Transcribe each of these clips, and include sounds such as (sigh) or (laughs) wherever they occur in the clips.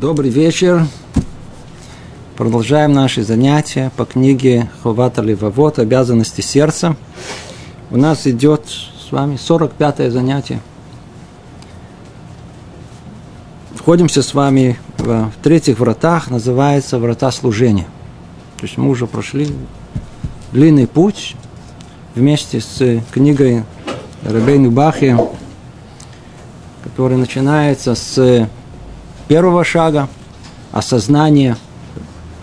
Добрый вечер. Продолжаем наши занятия по книге Хувата Левовод «Обязанности сердца». У нас идет с вами 45-е занятие. Входимся с вами в третьих вратах, называется врата служения. То есть мы уже прошли длинный путь вместе с книгой Рабейну Бахи, который начинается с первого шага осознания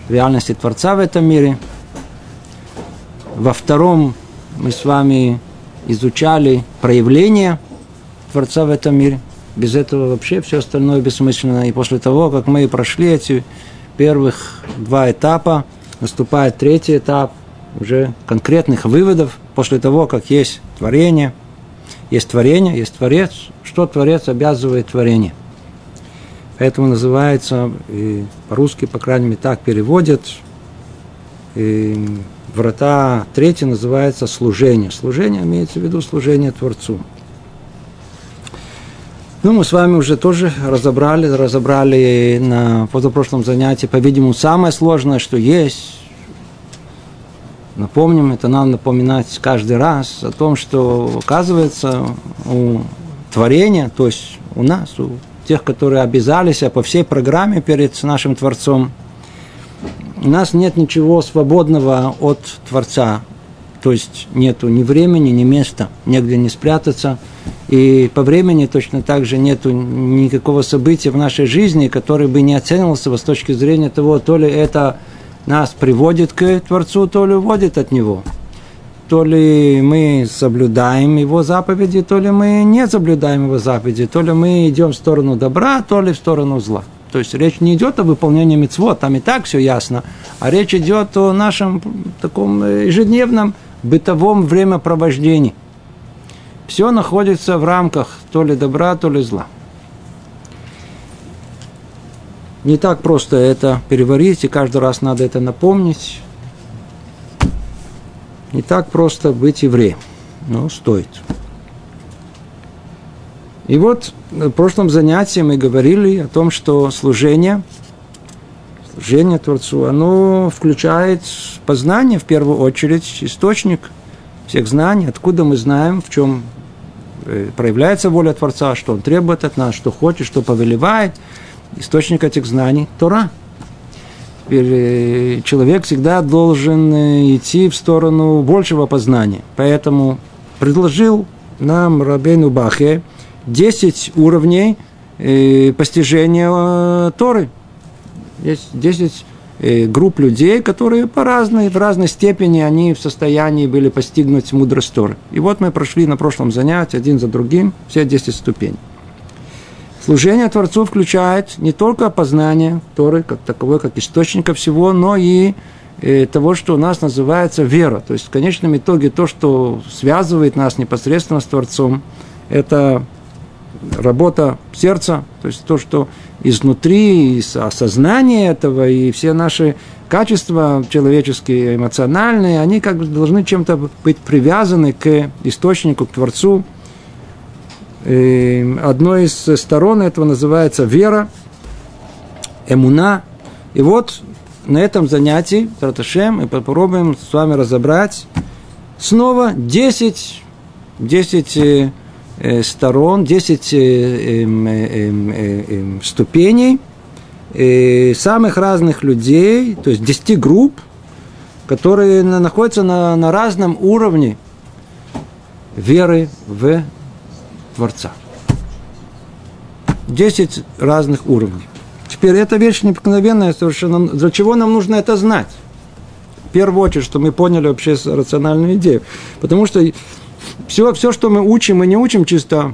реальности Творца в этом мире. Во втором мы с вами изучали проявление Творца в этом мире. Без этого вообще все остальное бессмысленно. И после того, как мы прошли эти первых два этапа, наступает третий этап уже конкретных выводов после того, как есть творение, есть творение, есть Творец. Что Творец обязывает творение – Поэтому называется, и по-русски, по крайней мере, так переводят, и врата третье называется служение. Служение имеется в виду служение Творцу. Ну, мы с вами уже тоже разобрали, разобрали на позапрошлом занятии, по-видимому, самое сложное, что есть. Напомним, это надо напоминать каждый раз о том, что оказывается у творения, то есть у нас, у тех, которые обязались а по всей программе перед нашим Творцом. У нас нет ничего свободного от Творца. То есть нету ни времени, ни места, негде не спрятаться. И по времени точно так же нету никакого события в нашей жизни, который бы не оценивался с точки зрения того, то ли это нас приводит к Творцу, то ли уводит от Него то ли мы соблюдаем его заповеди, то ли мы не соблюдаем его заповеди, то ли мы идем в сторону добра, то ли в сторону зла. То есть речь не идет о выполнении мецвод, там и так все ясно, а речь идет о нашем таком ежедневном бытовом времяпровождении. Все находится в рамках то ли добра, то ли зла. Не так просто это переварить, и каждый раз надо это напомнить. Не так просто быть евреем, но стоит. И вот в прошлом занятии мы говорили о том, что служение, служение Творцу, оно включает познание в первую очередь, источник всех знаний, откуда мы знаем, в чем э, проявляется воля Творца, что Он требует от нас, что хочет, что повелевает. Источник этих знаний – Тора – Э, человек всегда должен э, идти в сторону большего познания. Поэтому предложил нам Рабейну Бахе 10 уровней э, постижения Торы. Есть 10 групп людей, которые по разной, в разной степени они в состоянии были постигнуть мудрость Торы. И вот мы прошли на прошлом занятии один за другим все 10 ступеней. Служение Творцу включает не только познание Торы, как таковой, как источника всего, но и э, того, что у нас называется вера. То есть в конечном итоге то, что связывает нас непосредственно с Творцом, это работа сердца, то есть то, что изнутри, из осознания этого, и все наши качества человеческие, эмоциональные, они как бы должны чем-то быть привязаны к источнику, к Творцу, Одной из сторон этого называется вера, эмуна. И вот на этом занятии, Траташем, мы попробуем с вами разобрать снова 10, 10 э, э, сторон, 10 э, эм, эм, эм, ступеней самых разных людей, то есть 10 групп, которые находятся на, на разном уровне веры в Творца. Десять разных уровней. Теперь эта вещь необыкновенная совершенно. Для чего нам нужно это знать? В первую очередь, что мы поняли вообще рациональную идею. Потому что все, все, что мы учим, мы не учим чисто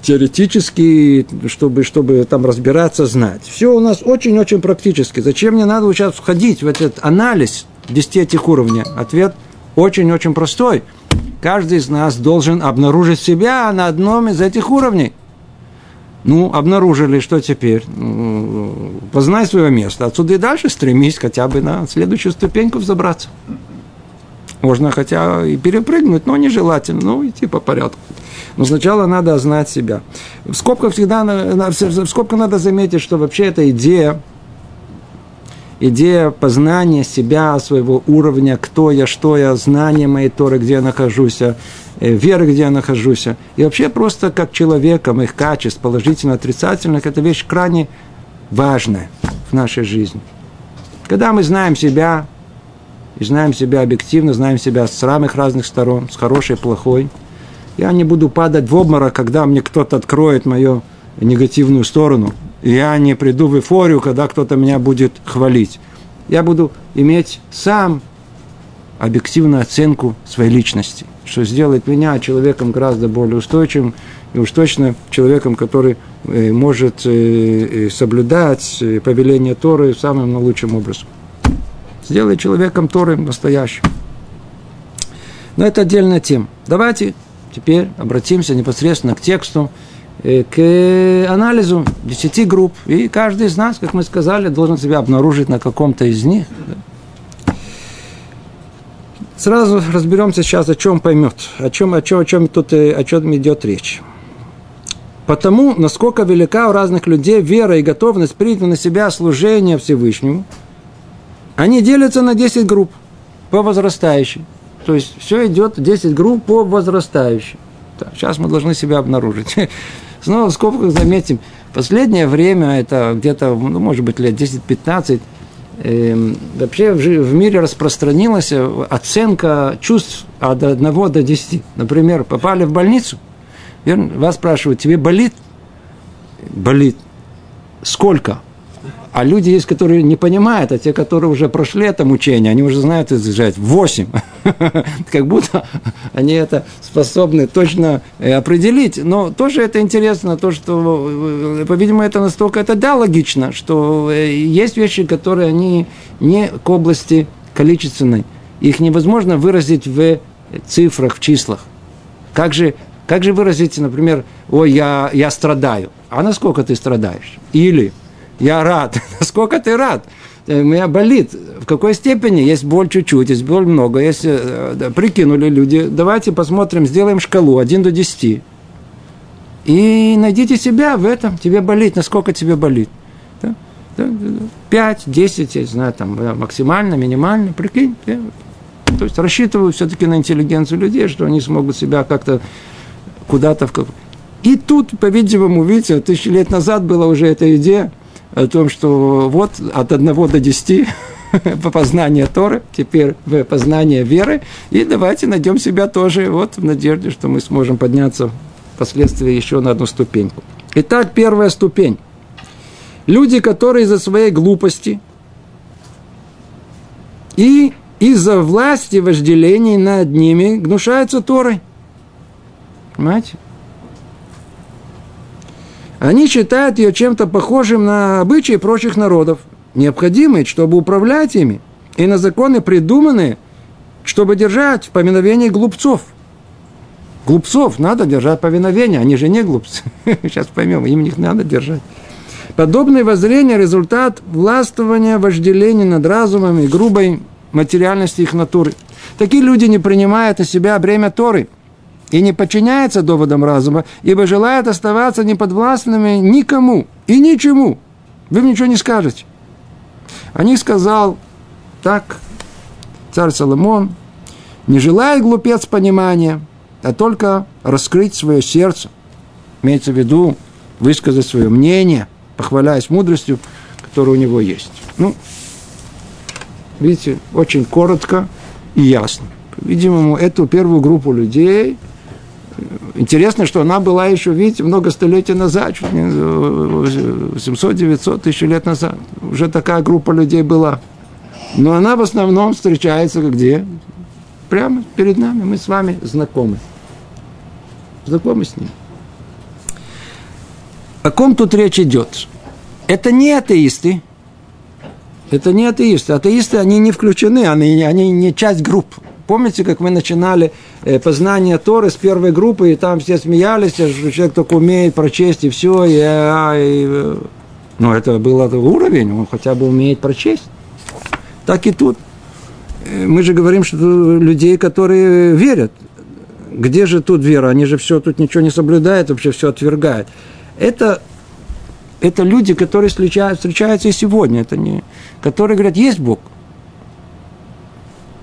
теоретически, чтобы, чтобы там разбираться, знать. Все у нас очень-очень практически. Зачем мне надо сейчас входить в этот анализ 10 этих уровней? Ответ очень-очень простой – каждый из нас должен обнаружить себя на одном из этих уровней. Ну, обнаружили, что теперь? Познай свое место. Отсюда и дальше стремись хотя бы на следующую ступеньку взобраться. Можно хотя и перепрыгнуть, но нежелательно. Ну, идти по порядку. Но сначала надо знать себя. В скобках всегда, в скобках надо заметить, что вообще эта идея, идея познания себя, своего уровня, кто я, что я, знание моей Торы, где я нахожусь, э, веры, где я нахожусь. И вообще просто как человека, моих качеств, положительно, отрицательных, это вещь крайне важная в нашей жизни. Когда мы знаем себя, и знаем себя объективно, знаем себя с самых разных сторон, с хорошей и плохой, я не буду падать в обморок, когда мне кто-то откроет мою негативную сторону. Я не приду в эйфорию, когда кто-то меня будет хвалить. Я буду иметь сам объективную оценку своей личности, что сделает меня человеком гораздо более устойчивым и уж точно человеком, который э, может э, э, соблюдать повеление Торы самым лучшим образом. Сделает человеком Торы настоящим. Но это отдельная тема. Давайте теперь обратимся непосредственно к тексту, к анализу десяти групп. И каждый из нас, как мы сказали, должен себя обнаружить на каком-то из них. Сразу разберемся сейчас, о чем поймет, о чем, о чем, о чем тут о чем идет речь. Потому, насколько велика у разных людей вера и готовность принять на себя служение Всевышнему, они делятся на 10 групп по возрастающей. То есть все идет 10 групп по возрастающей. Так, сейчас мы должны себя обнаружить. (laughs) Снова в скобках заметим, последнее время, это где-то, ну, может быть, лет 10-15, э, вообще в, в мире распространилась оценка чувств от 1 до 10. Например, попали в больницу, верно? вас спрашивают, тебе болит? Болит. Сколько? А люди есть, которые не понимают, а те, которые уже прошли это мучение, они уже знают изжать. Восемь. (laughs) Как будто они это способны точно э, определить. Но тоже это интересно, то, что, э, по-видимому, это настолько, это да, логично, что э, есть вещи, которые они не к области количественной. Их невозможно выразить в цифрах, в числах. Как же, как же выразить, например, ой, я, я страдаю. А насколько ты страдаешь? Или я рад. (laughs) Насколько ты рад? Э, меня болит. В какой степени? Есть боль чуть-чуть, есть боль много. Есть, э, прикинули люди. Давайте посмотрим, сделаем шкалу 1 до 10. И найдите себя в этом. Тебе болит, насколько тебе болит. Да? 5, 10, я знаю, там максимально, минимально, прикинь. То есть рассчитываю все-таки на интеллигенцию людей, что они смогут себя как-то куда-то в И тут, по-видимому, видите, тысячи лет назад была уже эта идея, о том, что вот от одного до десяти (laughs) по познанию Торы, теперь в познание веры, и давайте найдем себя тоже вот в надежде, что мы сможем подняться впоследствии еще на одну ступеньку. Итак, первая ступень. Люди, которые из-за своей глупости и из-за власти вожделений над ними гнушаются Торой. Понимаете? Они считают ее чем-то похожим на обычаи прочих народов, необходимые, чтобы управлять ими, и на законы придуманные, чтобы держать в поминовении глупцов. Глупцов надо держать повиновение, они же не глупцы. (laughs) Сейчас поймем, им их надо держать. Подобное воззрение – результат властвования, вожделения над разумом и грубой материальности их натуры. Такие люди не принимают на себя бремя Торы – и не подчиняется доводам разума, ибо желает оставаться неподвластными никому и ничему. Вы ничего не скажете. О них сказал так царь Соломон, не желает глупец понимания, а только раскрыть свое сердце. Имеется в виду высказать свое мнение, похваляясь мудростью, которая у него есть. Ну, видите, очень коротко и ясно. Видимо, эту первую группу людей – Интересно, что она была еще, видите, много столетий назад, 700-900 тысяч лет назад. Уже такая группа людей была. Но она в основном встречается где? Прямо перед нами. Мы с вами знакомы. Знакомы с ним. О ком тут речь идет? Это не атеисты. Это не атеисты. Атеисты, они не включены, они, они не часть группы. Помните, как мы начинали э, познание Торы с первой группы, и там все смеялись, что человек только умеет прочесть, и все, и, а, и, э, ну, это был уровень, он хотя бы умеет прочесть. Так и тут. Э, мы же говорим, что людей, которые верят. где же тут вера? Они же все тут ничего не соблюдают, вообще все отвергают. Это, это люди, которые встречаются, встречаются и сегодня. Это не, которые говорят, есть Бог.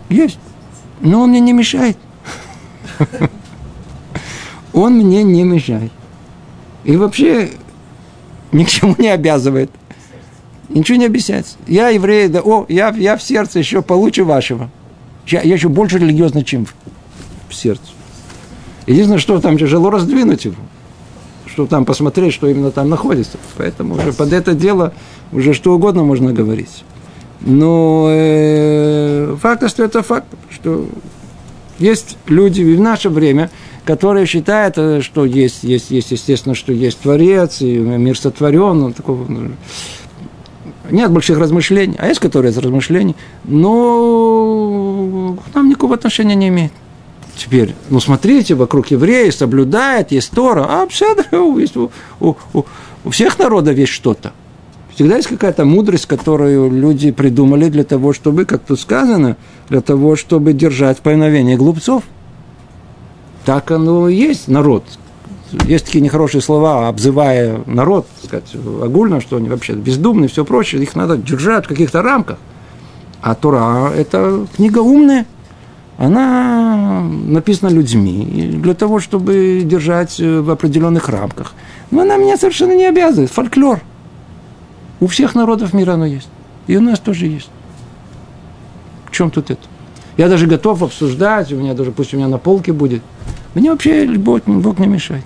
Есть. Но он мне не мешает. (laughs) Он мне не мешает. И вообще ни к чему не обязывает. Ничего не объясняется. Я еврей, да, о, я, я в сердце еще получше вашего. Я, я еще больше религиозный, чем в, в сердце. Единственное, что там тяжело раздвинуть его. Что там посмотреть, что именно там находится. Поэтому уже под это дело уже что угодно можно говорить. Но э, факт остается факт, что есть люди в наше время, которые считают, э, что есть, есть, есть, естественно, что есть Творец, и мир сотворен, ну, такого, ну, нет больших размышлений, а есть которые из размышлений, но нам никакого отношения не имеет. Теперь, ну смотрите, вокруг евреи соблюдают, есть Тора, а все, у, у, у, у всех народов есть что-то. Всегда есть какая-то мудрость, которую люди придумали для того, чтобы, как тут сказано, для того, чтобы держать повиновение глупцов. Так оно и есть, народ. Есть такие нехорошие слова, обзывая народ, сказать, огульно, что они вообще бездумные, все прочее, их надо держать в каких-то рамках. А Тора – это книга умная, она написана людьми для того, чтобы держать в определенных рамках. Но она меня совершенно не обязывает. Фольклор – у всех народов мира оно есть. И у нас тоже есть. В чем тут это? Я даже готов обсуждать, у меня даже, пусть у меня на полке будет. Мне вообще Бог, Бог не мешает.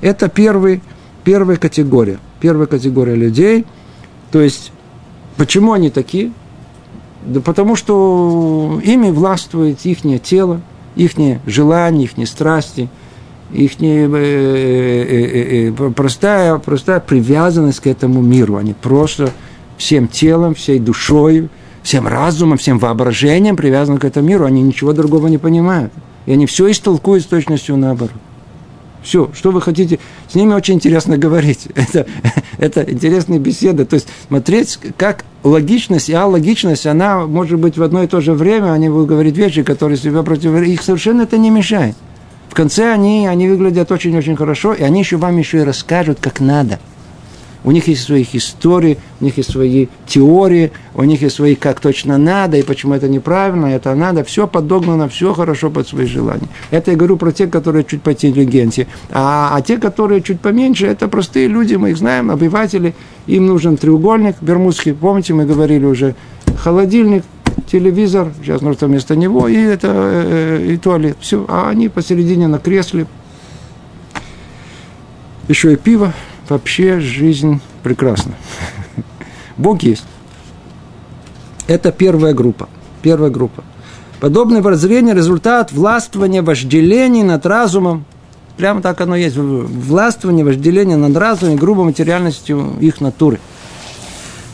Это первый, первая категория. Первая категория людей. То есть, почему они такие? Да потому что ими властвует их тело, их желания, их страсти – их не, э, э, э, простая, простая привязанность к этому миру. Они просто всем телом, всей душой, всем разумом, всем воображением привязаны к этому миру. Они ничего другого не понимают. И они все истолкуют с точностью наоборот. Все, что вы хотите, с ними очень интересно говорить. (laughs) Это, это интересные беседы. То есть смотреть, как логичность и алогичность, она может быть в одно и то же время, они будут говорить вещи, которые себя против... Их совершенно это не мешает. В конце они, они выглядят очень-очень хорошо, и они еще вам еще и расскажут, как надо. У них есть свои истории, у них есть свои теории, у них есть свои, как точно надо, и почему это неправильно, это надо. Все подогнано, все хорошо под свои желания. Это я говорю про тех, которые чуть по интеллигенции. А, а те, которые чуть поменьше, это простые люди, мы их знаем, обыватели. Им нужен треугольник бермудский. Помните, мы говорили уже, холодильник, телевизор, сейчас нужно вместо него, и это э, и туалет. Все, а они посередине на кресле. Еще и пиво. Вообще жизнь прекрасна. (laughs) Бог есть. Это первая группа. Первая группа. Подобное воззрение – результат властвования вожделений над разумом. Прямо так оно есть. Властвование, вожделение над разумом и грубой материальностью их натуры –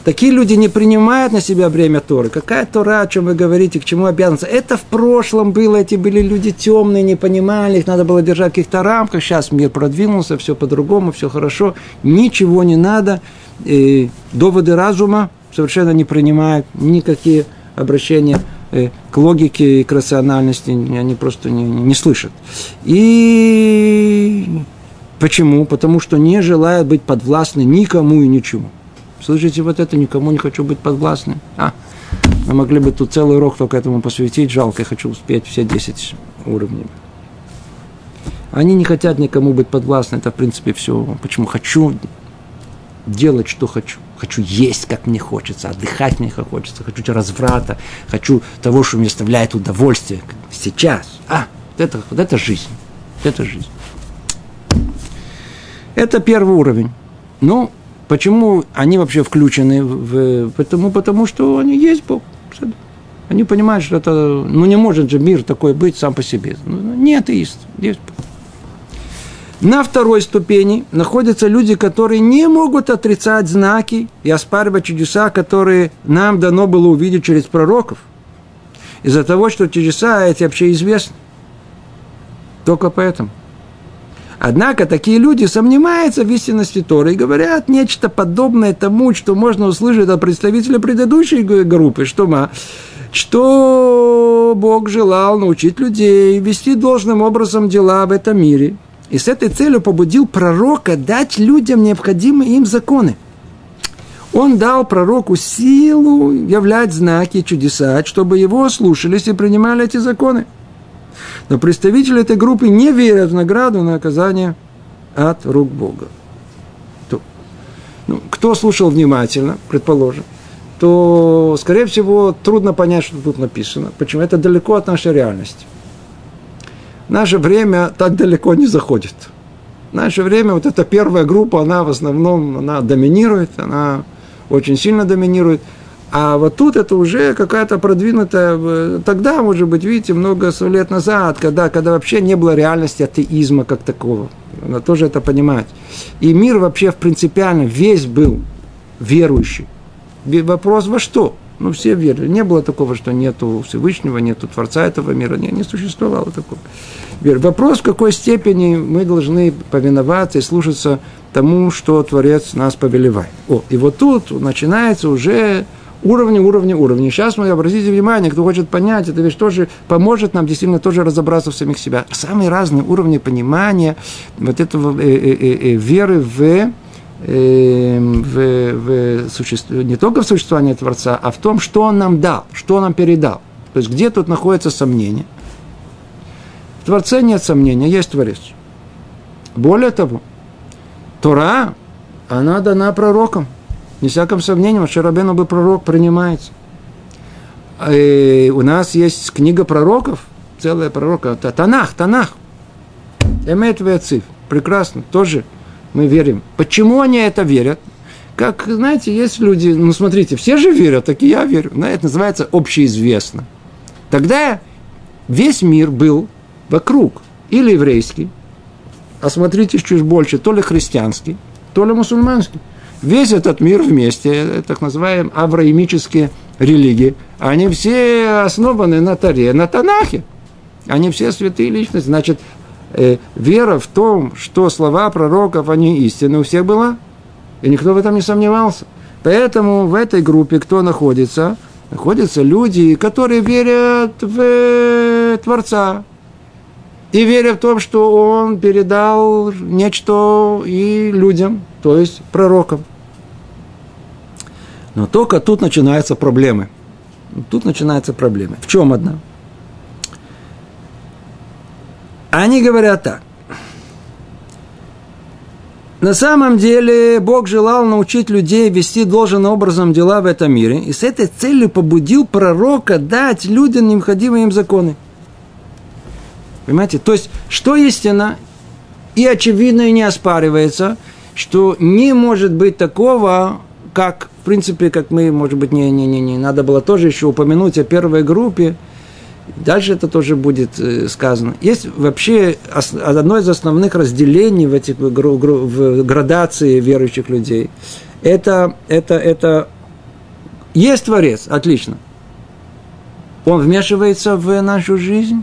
Такие люди не принимают на себя бремя Торы. Какая Тора, о чем вы говорите, к чему обязанность? Это в прошлом было, эти были люди темные, не понимали, их надо было держать в каких-то рамках. Сейчас мир продвинулся, все по-другому, все хорошо. Ничего не надо. И доводы разума совершенно не принимают никакие обращения э, к логике и к рациональности, они просто не, не слышат. И почему? Потому что не желают быть подвластны никому и ничему. Слышите, вот это никому не хочу быть подвластным. А, мы могли бы тут целый урок только этому посвятить. Жалко, я хочу успеть все 10 уровней. Они не хотят никому быть подвластны. Это, в принципе, все. Почему хочу делать, что хочу. Хочу есть, как мне хочется, отдыхать мне как хочется. Хочу разврата, хочу того, что мне оставляет удовольствие. Сейчас. А, вот это, вот это жизнь. Это жизнь. Это первый уровень. Ну, Почему они вообще включены в... Потому, потому что они есть Бог. Они понимают, что это... Ну, не может же мир такой быть сам по себе. Ну, не атеист, есть Бог. На второй ступени находятся люди, которые не могут отрицать знаки и оспаривать чудеса, которые нам дано было увидеть через пророков. Из-за того, что чудеса эти вообще известны. Только поэтому. Однако такие люди сомневаются в истинности Торы и говорят нечто подобное тому, что можно услышать от представителя предыдущей группы, что мы что Бог желал научить людей вести должным образом дела в этом мире. И с этой целью побудил пророка дать людям необходимые им законы. Он дал пророку силу являть знаки и чудеса, чтобы его слушались и принимали эти законы. Но представители этой группы не верят в награду на оказание от рук Бога. То, ну, кто слушал внимательно, предположим, то, скорее всего, трудно понять, что тут написано. Почему? Это далеко от нашей реальности. наше время так далеко не заходит. Наше время вот эта первая группа, она в основном она доминирует, она очень сильно доминирует. А вот тут это уже какая-то продвинутая, тогда, может быть, видите, много лет назад, когда, когда вообще не было реальности атеизма как такого. Надо тоже это понимать. И мир вообще в принципиально весь был верующий. Вопрос во что? Ну, все верили. Не было такого, что нету Всевышнего, нету Творца этого мира. Не, не существовало такого. Вопрос, в какой степени мы должны повиноваться и слушаться тому, что Творец нас повелевает. О, и вот тут начинается уже уровни, уровни, уровни. Сейчас мы, обратите внимание, кто хочет понять, эта вещь тоже поможет нам действительно тоже разобраться в самих себя. Самые разные уровни понимания вот этого э, э, э, э веры в э, в, в суще... не только в существовании Творца, а в том, что Он нам дал, что Он нам передал. То есть, где тут находится сомнение? В Творце нет сомнения, есть Творец. Более того, Тора, она дана пророкам. Не всяком сомнении, что Рабену был пророк, принимается. И у нас есть книга пророков, целая пророка, Танах, Танах. Эмет Вецив. Прекрасно, тоже мы верим. Почему они это верят? Как, знаете, есть люди, ну смотрите, все же верят, так и я верю. Но это называется общеизвестно. Тогда весь мир был вокруг, или еврейский, а смотрите чуть больше, то ли христианский, то ли мусульманский. Весь этот мир вместе, э, так называемые авраимические религии, они все основаны на Таре, на Танахе. Они все святые личности. Значит, э, вера в том, что слова пророков, они истины, у всех была. И никто в этом не сомневался. Поэтому в этой группе кто находится? Находятся люди, которые верят в э, Творца. И верят в том, что Он передал нечто и людям, то есть пророкам. Но только тут начинаются проблемы. Тут начинаются проблемы. В чем одна? Они говорят так. На самом деле Бог желал научить людей вести должным образом дела в этом мире, и с этой целью побудил пророка дать людям необходимые им законы. Понимаете? То есть, что истина, и очевидно, и не оспаривается, что не может быть такого, как, принципе, как мы, может быть, не, не, не, не надо было тоже еще упомянуть о первой группе, Дальше это тоже будет э, сказано. Есть вообще одно из основных разделений в этих в градации верующих людей. Это, это, это есть Творец, отлично. Он вмешивается в нашу жизнь.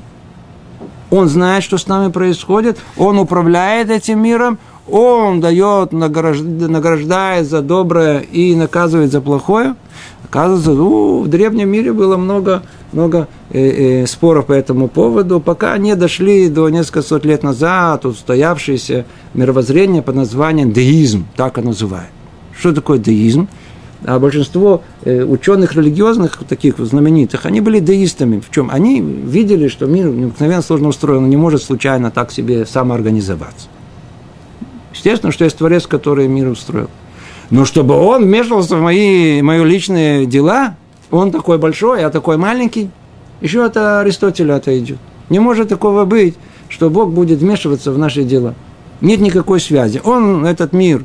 Он знает, что с нами происходит. Он управляет этим миром. Он дает, награждает за доброе и наказывает за плохое. Оказывается, ну, в древнем мире было много, много э, э, споров по этому поводу, пока не дошли до несколько сот лет назад устоявшееся мировоззрение под названием деизм, так оно называют. Что такое деизм? А большинство э, ученых религиозных, таких знаменитых, они были деистами. В чем? Они видели, что мир необыкновенно сложно устроен, он не может случайно так себе самоорганизоваться. Естественно, что есть Творец, который мир устроил. Но чтобы он вмешивался в мои, мои личные дела, он такой большой, я такой маленький, еще это Аристотеля это идет. Не может такого быть, что Бог будет вмешиваться в наши дела. Нет никакой связи. Он этот мир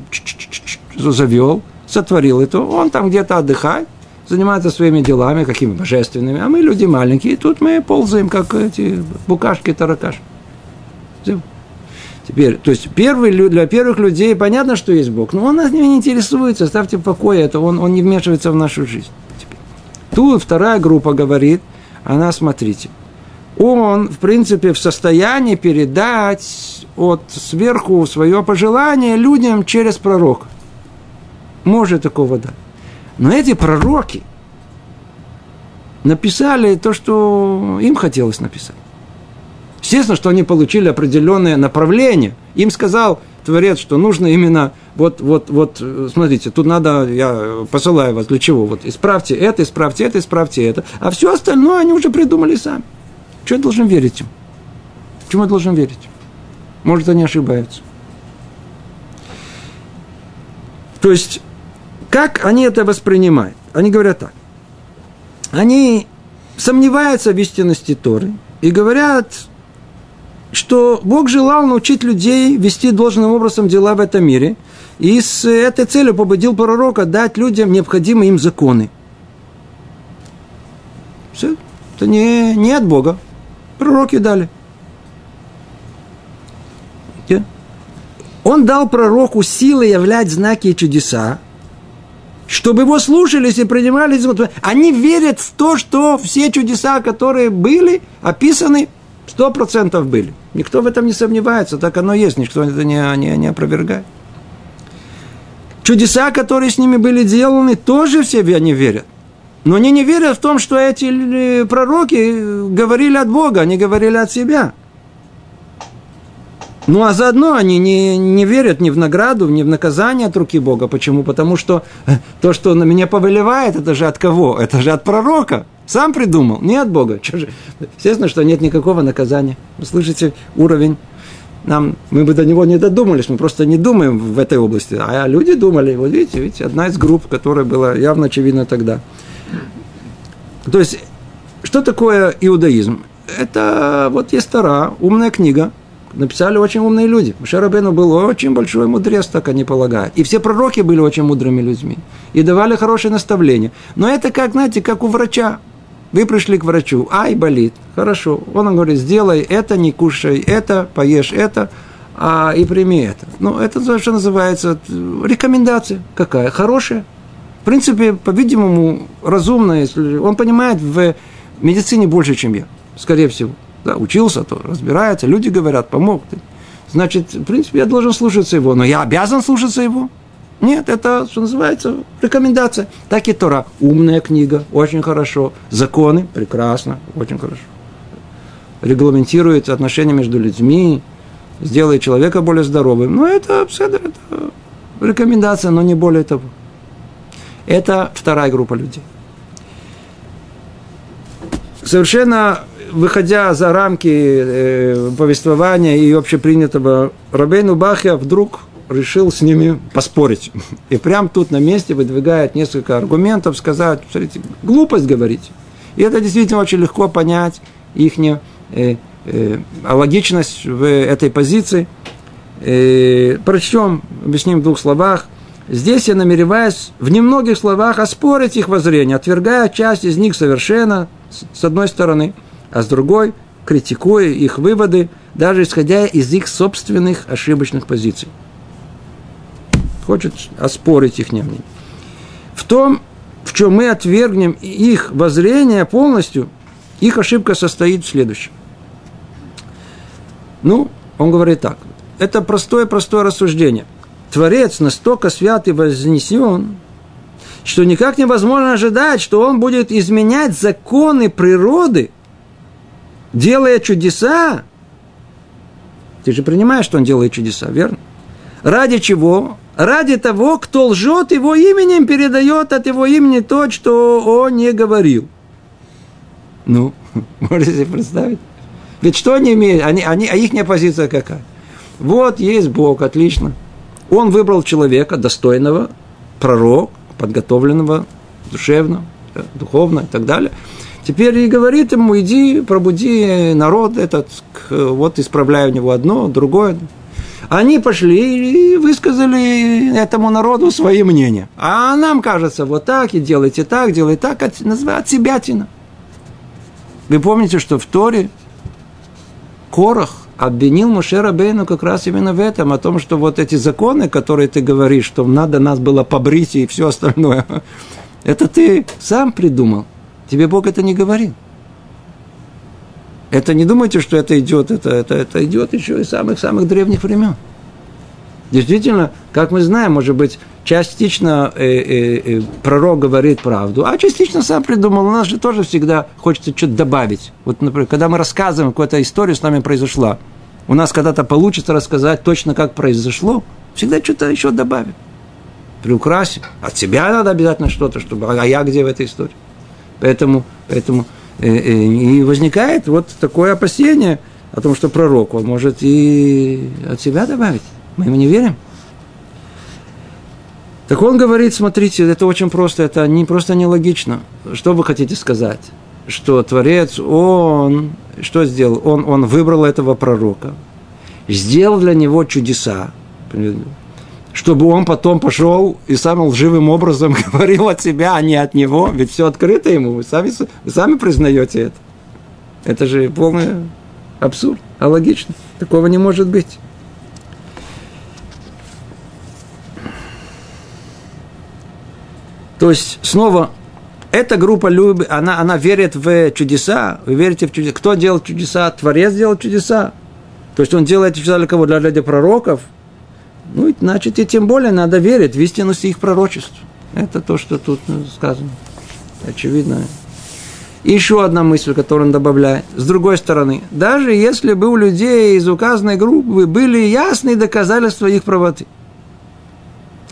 завел, сотворил это, он там где-то отдыхает, занимается своими делами, какими божественными, а мы люди маленькие, и тут мы ползаем, как эти букашки, таракашки. Теперь, то есть первый, для первых людей понятно, что есть Бог, но он нас не интересуется, ставьте в покое это, он, он не вмешивается в нашу жизнь. Теперь. Тут вторая группа говорит, она, смотрите, он, в принципе, в состоянии передать от сверху свое пожелание людям через пророка. Может такого дать. Но эти пророки, написали то, что им хотелось написать. Естественно, что они получили определенное направление. Им сказал Творец, что нужно именно вот, вот, вот, смотрите, тут надо, я посылаю вас для чего? Вот исправьте это, исправьте это, исправьте это. А все остальное они уже придумали сами. Что я должен верить им? Чему я должен верить? Может, они ошибаются. То есть, как они это воспринимают? Они говорят так. Они сомневаются в истинности Торы и говорят, что Бог желал научить людей вести должным образом дела в этом мире, и с этой целью побудил пророка дать людям необходимые им законы. Все. Это не, не от Бога. Пророки дали. Он дал пророку силы являть знаки и чудеса, чтобы его слушались и принимали. Они верят в то, что все чудеса, которые были описаны, сто процентов были. Никто в этом не сомневается, так оно есть, никто это не, не, не опровергает. Чудеса, которые с ними были сделаны, тоже все они верят. Но они не верят в том, что эти э, пророки говорили от Бога, они говорили от себя. Ну а заодно они не, не верят ни в награду, ни в наказание от руки Бога. Почему? Потому что э, то, что на меня повелевает, это же от кого? Это же от пророка. Сам придумал, не от Бога. Че же? Естественно, что нет никакого наказания. Вы слышите уровень? Нам, мы бы до него не додумались, мы просто не думаем в этой области. А люди думали, вот видите, видите, одна из групп, которая была явно очевидна тогда. То есть, что такое иудаизм? Это вот есть Тара, умная книга, написали очень умные люди. Шарабену был очень большой мудрец, так они полагают. И все пророки были очень мудрыми людьми. И давали хорошие наставления. Но это как, знаете, как у врача. Вы пришли к врачу, ай, болит. Хорошо. Он говорит, сделай это, не кушай это, поешь это, а, и прими это. Ну, это что называется рекомендация. Какая? Хорошая. В принципе, по-видимому, разумная, если он понимает в медицине больше, чем я, скорее всего. Да, учился, то разбирается, люди говорят, помог. Значит, в принципе, я должен слушаться его, но я обязан слушаться его. Нет, это, что называется, рекомендация. Так и Тора. Умная книга, очень хорошо. Законы, прекрасно, очень хорошо. Регламентирует отношения между людьми, сделает человека более здоровым. Но это, это рекомендация, но не более того. Это вторая группа людей. Совершенно выходя за рамки э, повествования и общепринятого, Рабейну Бахья вдруг решил с ними поспорить. И прям тут на месте выдвигает несколько аргументов, сказать, смотрите, глупость говорить. И это действительно очень легко понять их э, э, логичность в этой позиции. Э, прочтем, объясним в двух словах. Здесь я намереваюсь в немногих словах оспорить их воззрение, отвергая часть из них совершенно, с одной стороны, а с другой критикуя их выводы, даже исходя из их собственных ошибочных позиций хочет оспорить их мнение. В том, в чем мы отвергнем их воззрение полностью, их ошибка состоит в следующем. Ну, он говорит так. Это простое-простое рассуждение. Творец настолько свят и вознесен, что никак невозможно ожидать, что он будет изменять законы природы, делая чудеса. Ты же принимаешь, что он делает чудеса, верно? Ради чего? Ради того, кто лжет его именем, передает от его имени то, что он не говорил. Ну, (laughs) можете себе представить? Ведь что они имеют? Они, они, а их позиция какая? Вот есть Бог, отлично. Он выбрал человека достойного, пророк, подготовленного, душевно, духовно и так далее. Теперь и говорит ему, иди, пробуди народ этот, вот исправляй у него одно, другое. Они пошли и высказали этому народу свои мнения. А нам кажется, вот так, и делайте так, делайте так, от, от себя тина. Вы помните, что в Торе Корах обвинил Мушера Бейну как раз именно в этом, о том, что вот эти законы, которые ты говоришь, что надо нас было побрить и все остальное, (laughs) это ты сам придумал. Тебе Бог это не говорил. Это не думайте, что это идет, это, это, это идет еще из самых-самых древних времен. Действительно, как мы знаем, может быть, частично э, э, э, пророк говорит правду, а частично сам придумал. У нас же тоже всегда хочется что-то добавить. Вот, например, когда мы рассказываем какую-то историю, с нами произошла, у нас когда-то получится рассказать точно, как произошло, всегда что-то еще добавим. Приукрасим. От себя надо обязательно что-то, чтобы, а я где в этой истории? Поэтому, поэтому и возникает вот такое опасение о том, что пророк, он может и от себя добавить. Мы ему не верим. Так он говорит, смотрите, это очень просто, это не просто нелогично. Что вы хотите сказать? Что Творец, он что сделал? Он, он выбрал этого пророка, сделал для него чудеса, чтобы он потом пошел и самым лживым образом (laughs) говорил от себя, а не от него, ведь все открыто ему, вы сами, вы сами признаете это. Это же полный абсурд, а логично. Такого не может быть. То есть, снова, эта группа любит, она, она верит в чудеса. Вы верите в чудеса? Кто делал чудеса? Творец делал чудеса. То есть, он делает чудеса для кого? Для, для пророков. Ну, значит, и тем более надо верить в истинность их пророчеств. Это то, что тут сказано. Очевидно. И еще одна мысль, которую он добавляет. С другой стороны, даже если бы у людей из указанной группы были ясные доказательства их правоты,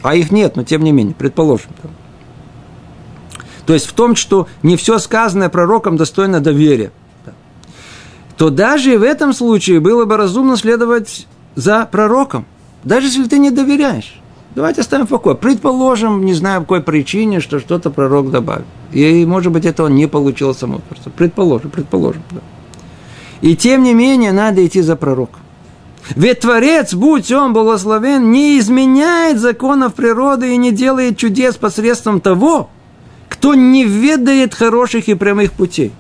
а их нет, но тем не менее, предположим, там, то есть в том, что не все сказанное пророком достойно доверия, то даже в этом случае было бы разумно следовать за пророком, даже если ты не доверяешь. Давайте оставим в покое. Предположим, не знаю по какой причине, что что-то пророк добавил. И, может быть, этого не получилось само. Просто предположим, предположим. Да. И тем не менее, надо идти за пророком. Ведь Творец, будь он благословен, не изменяет законов природы и не делает чудес посредством того, кто не ведает хороших и прямых путей.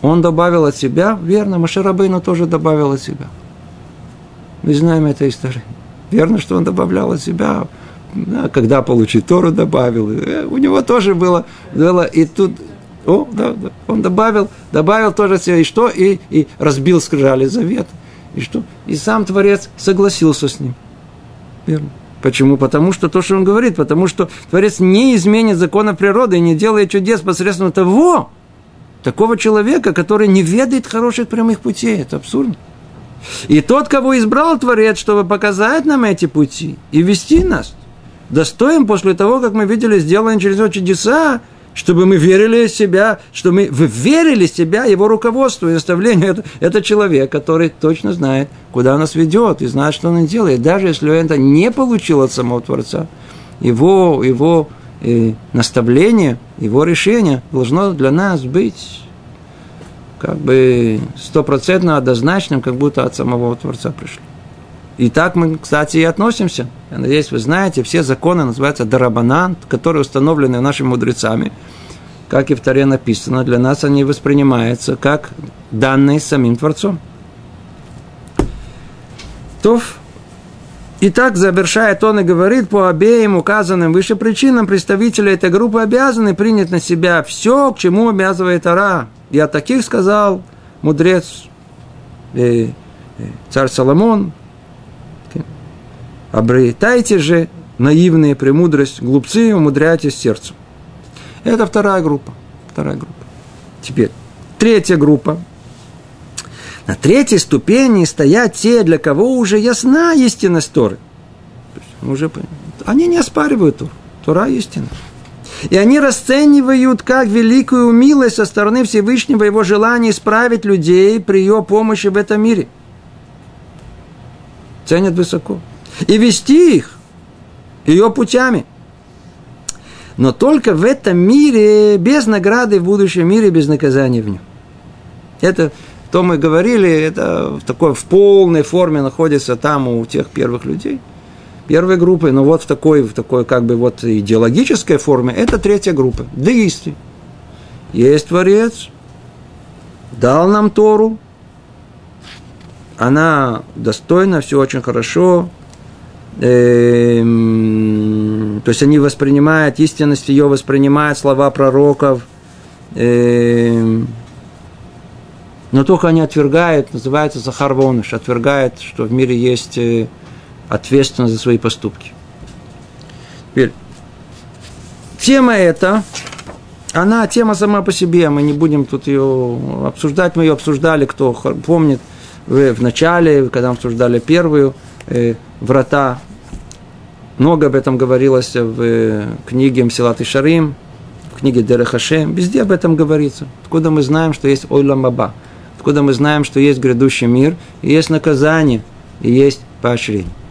Он добавил от себя, верно, Маширабейну тоже добавил от себя. Мы знаем эту историю. Верно, что он добавлял от себя, когда получить Тору добавил. Э, у него тоже было, было и тут, о, да, да, он добавил, добавил тоже себя, и что? И, и разбил скрижали завет. И что? И сам Творец согласился с ним. Верно. Почему? Потому что то, что он говорит, потому что Творец не изменит закона природы и не делает чудес посредством того, такого человека, который не ведает хороших прямых путей. Это абсурдно. И тот, кого избрал Творец, чтобы показать нам эти пути и вести нас, достоин после того, как мы видели сделанные через него чудеса, чтобы мы верили в себя, чтобы мы верили в себя, его руководству и наставлению. Это, это человек, который точно знает, куда нас ведет и знает, что он делает. Даже если он это не получил от самого Творца, его, его э, наставление, его решение должно для нас быть как бы стопроцентно однозначным, как будто от самого Творца пришли. И так мы, кстати, и относимся. Я надеюсь, вы знаете, все законы называются дарабанан, которые установлены нашими мудрецами. Как и в Таре написано, для нас они воспринимаются как данные самим Творцом. Тов. Итак, завершает он и говорит, по обеим указанным выше причинам представители этой группы обязаны принять на себя все, к чему обязывает Ара. И о таких сказал мудрец э, царь Соломон, Обретайте же наивные премудрость, глупцы, умудряйтесь сердцем. Это вторая группа. Вторая группа. Теперь, третья группа. На третьей ступени стоят те, для кого уже ясна истинность Торы. Уже, они не оспаривают Тору. Тора истина. И они расценивают как великую милость со стороны Всевышнего его желание исправить людей при ее помощи в этом мире. Ценят высоко и вести их ее путями. Но только в этом мире, без награды, в будущем мире, без наказания в нем. Это, то мы говорили, это в такой, в полной форме находится там у тех первых людей, первой группы, но вот в такой, в такой как бы вот идеологической форме, это третья группа, деисты. Есть Творец, дал нам Тору, она достойна, все очень хорошо, Эм, то есть они воспринимают истинность ее, воспринимают слова пророков, эм, но только они отвергают, называется Захар Воныш, отвергает, что в мире есть ответственность за свои поступки. Теперь, тема эта, она тема сама по себе, мы не будем тут ее обсуждать, мы ее обсуждали, кто помнит, в, начале, когда мы обсуждали первую, э, врата, много об этом говорилось в э, книге Мсилат и Шарим, в книге Дерехашем, везде об этом говорится. Откуда мы знаем, что есть Ойлам Аба, откуда мы знаем, что есть грядущий мир, и есть наказание, и есть поощрение.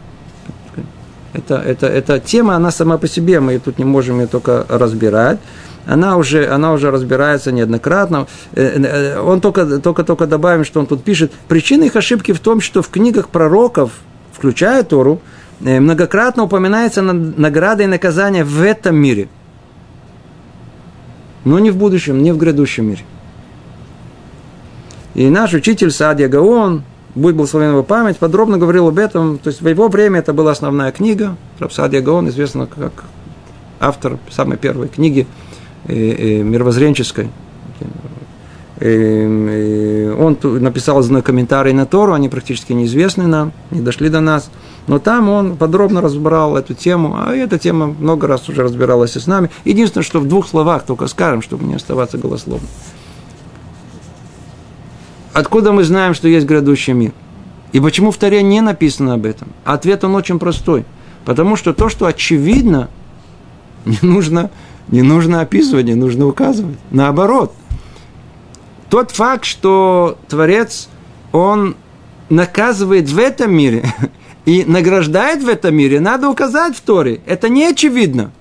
Это, это, эта тема, она сама по себе, мы тут не можем ее только разбирать. Она уже, она уже разбирается неоднократно. Э, э, он только, только, только добавим, что он тут пишет. Причина их ошибки в том, что в книгах пророков, включая Тору, э, многократно упоминается награда и наказание в этом мире. Но не в будущем, не в грядущем мире. И наш учитель Садья Гаон, будь благословен его память, подробно говорил об этом. То есть в его время это была основная книга. Рабсадия Гаон известна как автор самой первой книги э, э, мировоззренческой. Э, он написал комментарии на Тору, они практически неизвестны нам, не дошли до нас. Но там он подробно разбирал эту тему, а эта тема много раз уже разбиралась и с нами. Единственное, что в двух словах только скажем, чтобы не оставаться голословным. Откуда мы знаем, что есть грядущий мир? И почему в Таре не написано об этом? Ответ он очень простой. Потому что то, что очевидно, не нужно, не нужно описывать, не нужно указывать. Наоборот. Тот факт, что Творец, он наказывает в этом мире (laughs) и награждает в этом мире, надо указать в Торе. Это не очевидно.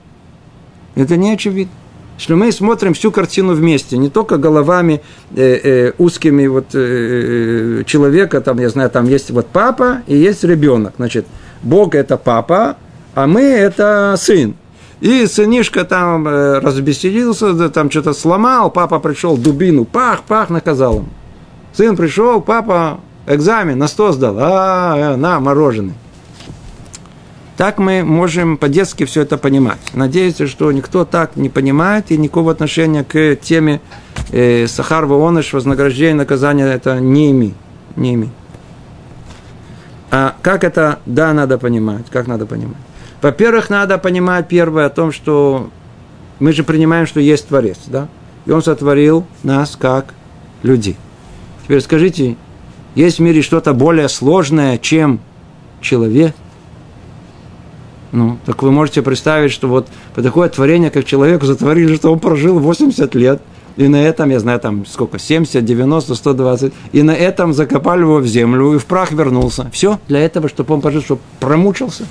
Это не очевидно что мы смотрим всю картину вместе, не только головами э, э, узкими вот э, э, человека, там, я знаю, там есть вот папа и есть ребенок. Значит, Бог это папа, а мы это сын. И сынишка там э, разбеседился, там что-то сломал, папа пришел, дубину, пах, пах, наказал ему. Сын пришел, папа экзамен на сто сдал, а, на, мороженое. Так мы можем по-детски все это понимать. Надеюсь, что никто так не понимает и никакого отношения к теме э, Сахар Воныш, вознаграждения, наказания это не имеет. Не имеет. А как это, да, надо понимать, как надо понимать. Во-первых, надо понимать первое о том, что мы же принимаем, что есть Творец, да? И Он сотворил нас как людей. Теперь скажите, есть в мире что-то более сложное, чем человек – ну, так вы можете представить, что вот по такое творение, как человеку затворили, что он прожил 80 лет, и на этом, я знаю, там сколько, 70, 90, 120, и на этом закопали его в землю, и в прах вернулся. Все для этого, чтобы он пожил, чтобы промучился.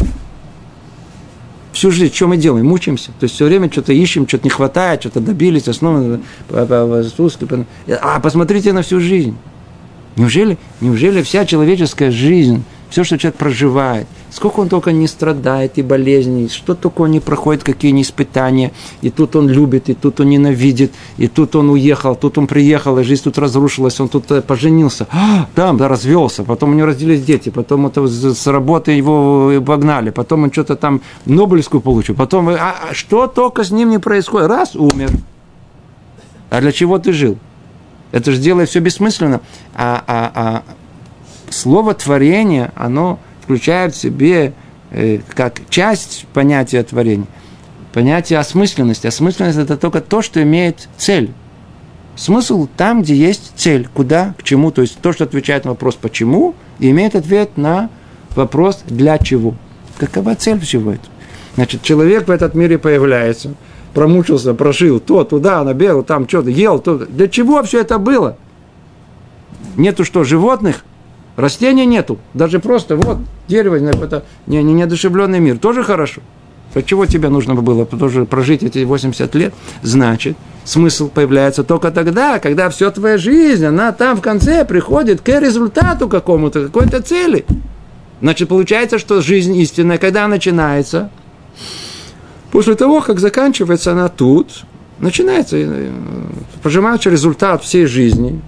Всю жизнь, что мы делаем? Мучаемся. То есть все время что-то ищем, что-то не хватает, что-то добились, основы, а посмотрите на всю жизнь. Неужели, неужели вся человеческая жизнь все, что человек проживает, сколько он только не страдает и болезней, что только он не проходит, какие не испытания, и тут он любит, и тут он ненавидит, и тут он уехал, тут он приехал, и жизнь тут разрушилась, он тут э, поженился, там, да, развелся, потом у него родились дети, потом это с работы его погнали, потом он что-то там Нобелевскую получил, потом, а, а что только с ним не происходит, раз, умер. А для чего ты жил? Это же делает все бессмысленно. А, а, а слово творение, оно включает в себе э, как часть понятия творения, понятие осмысленности. Осмысленность – это только то, что имеет цель. Смысл там, где есть цель, куда, к чему. То есть то, что отвечает на вопрос «почему», и имеет ответ на вопрос «для чего». Какова цель всего этого? Значит, человек в этот мире появляется, промучился, прошил то, туда, набегал, там что-то, ел, то. Для чего все это было? Нету что, животных? Растения нету. Даже просто вот дерево, это не, не неодушевленный мир. Тоже хорошо. Для чего тебе нужно было тоже прожить эти 80 лет? Значит, смысл появляется только тогда, когда вся твоя жизнь, она там в конце приходит к результату какому-то, какой-то цели. Значит, получается, что жизнь истинная, когда начинается, после того, как заканчивается она тут, начинается, э, пожимается результат всей жизни,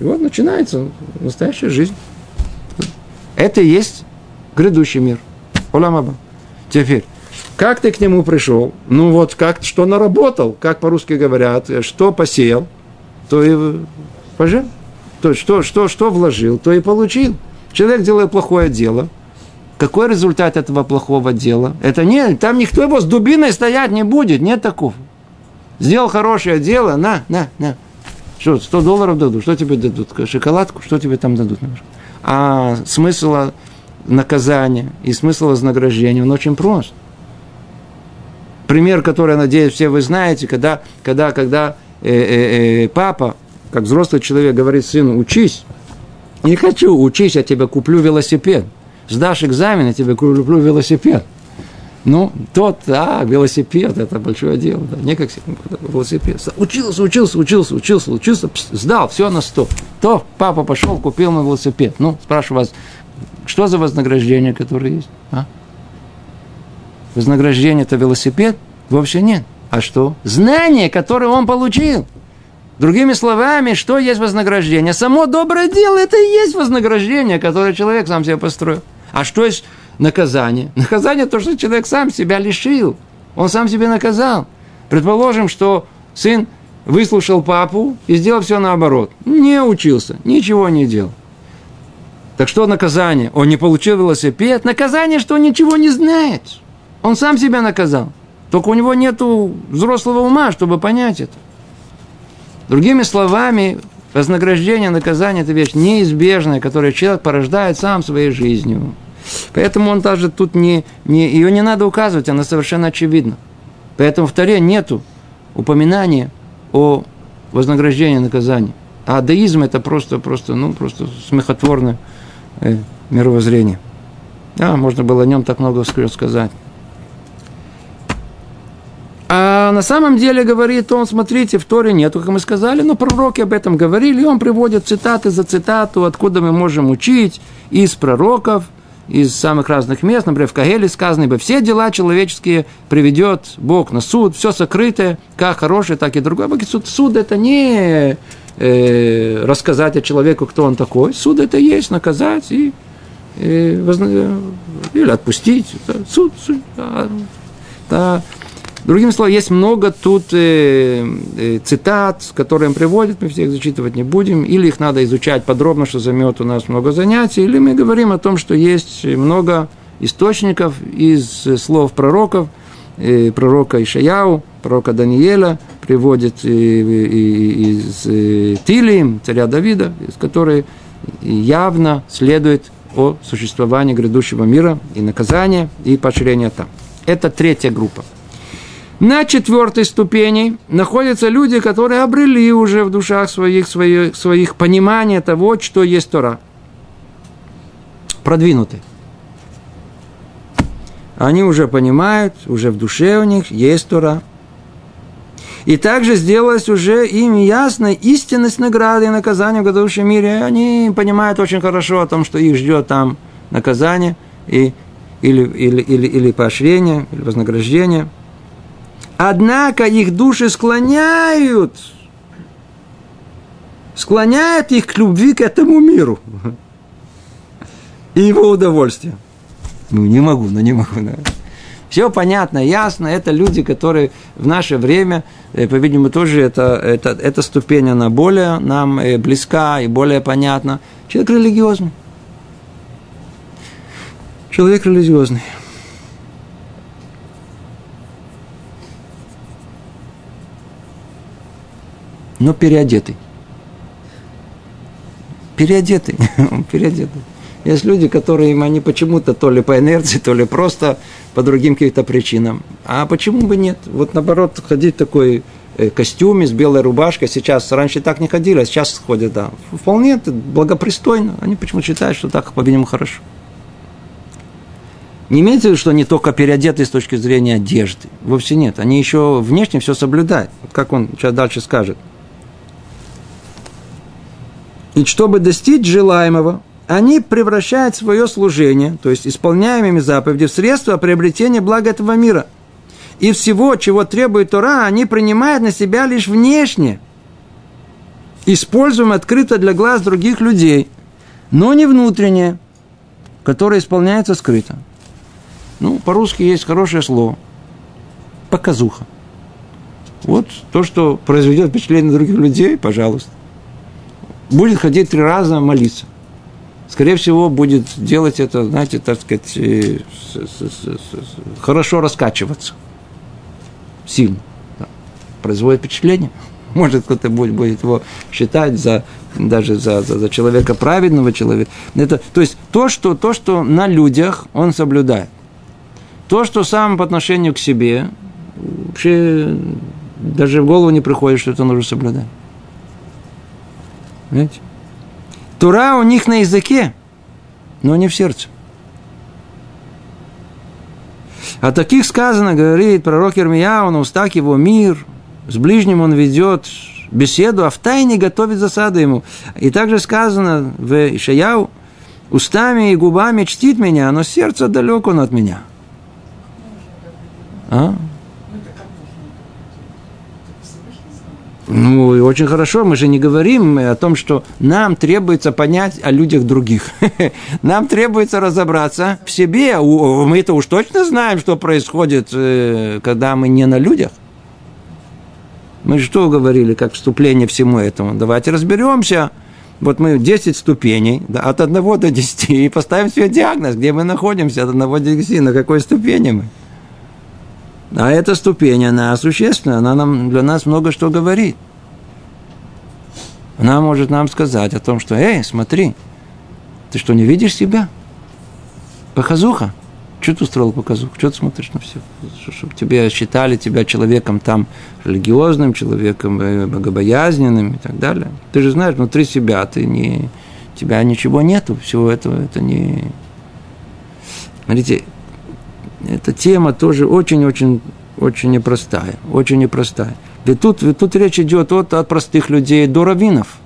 и вот начинается настоящая жизнь. Это и есть грядущий мир. Оламаба. Теперь, как ты к нему пришел? Ну вот, как, что наработал, как по-русски говорят, что посеял, то и пожил. То что, что, что вложил, то и получил. Человек делает плохое дело, Какой результат этого плохого дела? Это не, там никто его с дубиной стоять не будет, нет такого. Сделал хорошее дело, на, на, на. Что, 100 долларов дадут, что тебе дадут? Шоколадку, что тебе там дадут? А смысл наказания и смысл вознаграждения, он очень прост. Пример, который, надеюсь, все вы знаете, когда, когда, когда э, э, э, папа, как взрослый человек, говорит сыну, учись. Не хочу, учись, я тебе куплю велосипед. Сдашь экзамен, я тебе куплю велосипед. Ну, тот, а, велосипед, это большое дело, да, не как велосипед. Учился, учился, учился, учился, учился, пс, сдал, все на сто. То папа пошел, купил мой велосипед. Ну, спрашиваю вас, что за вознаграждение, которое есть? А? Вознаграждение это велосипед? Вовсе нет. А что? Знание, которое он получил. Другими словами, что есть вознаграждение? Само доброе дело – это и есть вознаграждение, которое человек сам себе построил. А что есть наказание? Наказание – то, что человек сам себя лишил. Он сам себе наказал. Предположим, что сын выслушал папу и сделал все наоборот. Не учился, ничего не делал. Так что наказание? Он не получил велосипед. Наказание, что он ничего не знает. Он сам себя наказал. Только у него нет взрослого ума, чтобы понять это. Другими словами, вознаграждение, наказание – это вещь неизбежная, которую человек порождает сам своей жизнью. Поэтому он даже тут не, не, ее не надо указывать, она совершенно очевидна. Поэтому в Таре нету упоминания о вознаграждении наказания. А атеизм это просто, просто, ну, просто смехотворное э, мировоззрение. Да, можно было о нем так много сказать. А на самом деле говорит он, смотрите, в Торе нету, как мы сказали, но пророки об этом говорили, и он приводит цитаты за цитату, откуда мы можем учить из пророков – из самых разных мест, например, в Кагеле сказано, ибо все дела человеческие приведет Бог на суд, все сокрытое, как хорошее, так и другое. Суд, суд это не э, рассказать о человеку, кто он такой, суд это есть наказать и, и возна... или отпустить. Суд, суд да, да. Другими словами, есть много тут э, э, цитат, которые он приводит, мы всех зачитывать не будем, или их надо изучать подробно, что займет у нас много занятий, или мы говорим о том, что есть много источников из слов пророков, э, пророка Ишаяу, пророка Даниэля, приводит э, из э, Тилии, царя Давида, из которой явно следует о существовании грядущего мира и наказания, и поощрения там. Это третья группа – на четвертой ступени находятся люди, которые обрели уже в душах своих, своих, своих понимание того, что есть Тора. Продвинутые. Они уже понимают, уже в душе у них есть Тора. И также сделалась уже им ясна истинность награды и наказания в грядущем мире. Они понимают очень хорошо о том, что их ждет там наказание и, или, или, или, или поощрение, или вознаграждение – Однако их души склоняют, склоняют их к любви к этому миру и его удовольствию. Ну, не могу, но ну, не могу. Да. Все понятно, ясно. Это люди, которые в наше время, э, по-видимому, тоже это, это, эта ступень, она более нам э, близка и более понятна. Человек религиозный. Человек религиозный. Но переодетый. Переодетый, (laughs) переодетый. Есть люди, которые им они почему-то то ли по инерции, то ли просто по другим каким-то причинам. А почему бы нет? Вот наоборот, ходить в такой э, костюме с белой рубашкой сейчас, раньше так не ходили, а сейчас ходят, да. Вполне это благопристойно. Они почему-то считают, что так, по-видимому, хорошо. Не имеется в виду, что они только переодеты с точки зрения одежды. Вовсе нет. Они еще внешне все соблюдают. Вот как он сейчас дальше скажет. И чтобы достичь желаемого, они превращают свое служение, то есть исполняемыми заповеди, в средство приобретения блага этого мира. И всего, чего требует Тора, они принимают на себя лишь внешне, используем открыто для глаз других людей, но не внутреннее, которое исполняется скрыто. Ну, по-русски есть хорошее слово. Показуха. Вот то, что произведет впечатление других людей, пожалуйста будет ходить три раза молиться. скорее всего, будет делать это, знаете, так сказать, э, хорошо раскачиваться. Сильно. Да. Производит впечатление. (laughs) Может, кто-то будет, будет его считать за, даже за, за, за человека праведного человека. Это, то есть, то что, то, что на людях он соблюдает. То, что сам по отношению к себе, вообще даже в голову не приходит, что это нужно соблюдать. Понимаете? Тура у них на языке, но не в сердце. О таких сказано, говорит пророк Ирмияу, на устах его мир, с ближним он ведет беседу, а в тайне готовит засаду ему. И также сказано в Ишаяу, устами и губами чтит меня, но сердце далеко он от меня. А? Ну, и очень хорошо, мы же не говорим о том, что нам требуется понять о людях других. (laughs) Нам требуется разобраться в себе. Мы это уж точно знаем, что происходит, э, когда мы не на людях. Мы что говорили, как вступление всему этому? Давайте разберемся. Вот мы 10 ступеней, от 1 до 10, и поставим себе диагноз, где мы находимся от 1 до 10, на какой ступени мы. А эта ступень, она существенна, она нам, для нас много что говорит. Она может нам сказать о том, что, эй, смотри, ты что, не видишь себя? Показуха. Что ты устроил показуху? Что ты смотришь на все? Чтобы тебя считали тебя человеком там религиозным, человеком э, богобоязненным и так далее. Ты же знаешь, внутри себя ты не, тебя ничего нету, всего этого это не... Смотрите, эта тема тоже очень-очень очень непростая, очень непростая. Ведь тут, ведь тут речь идет от, от простых людей до раввинов.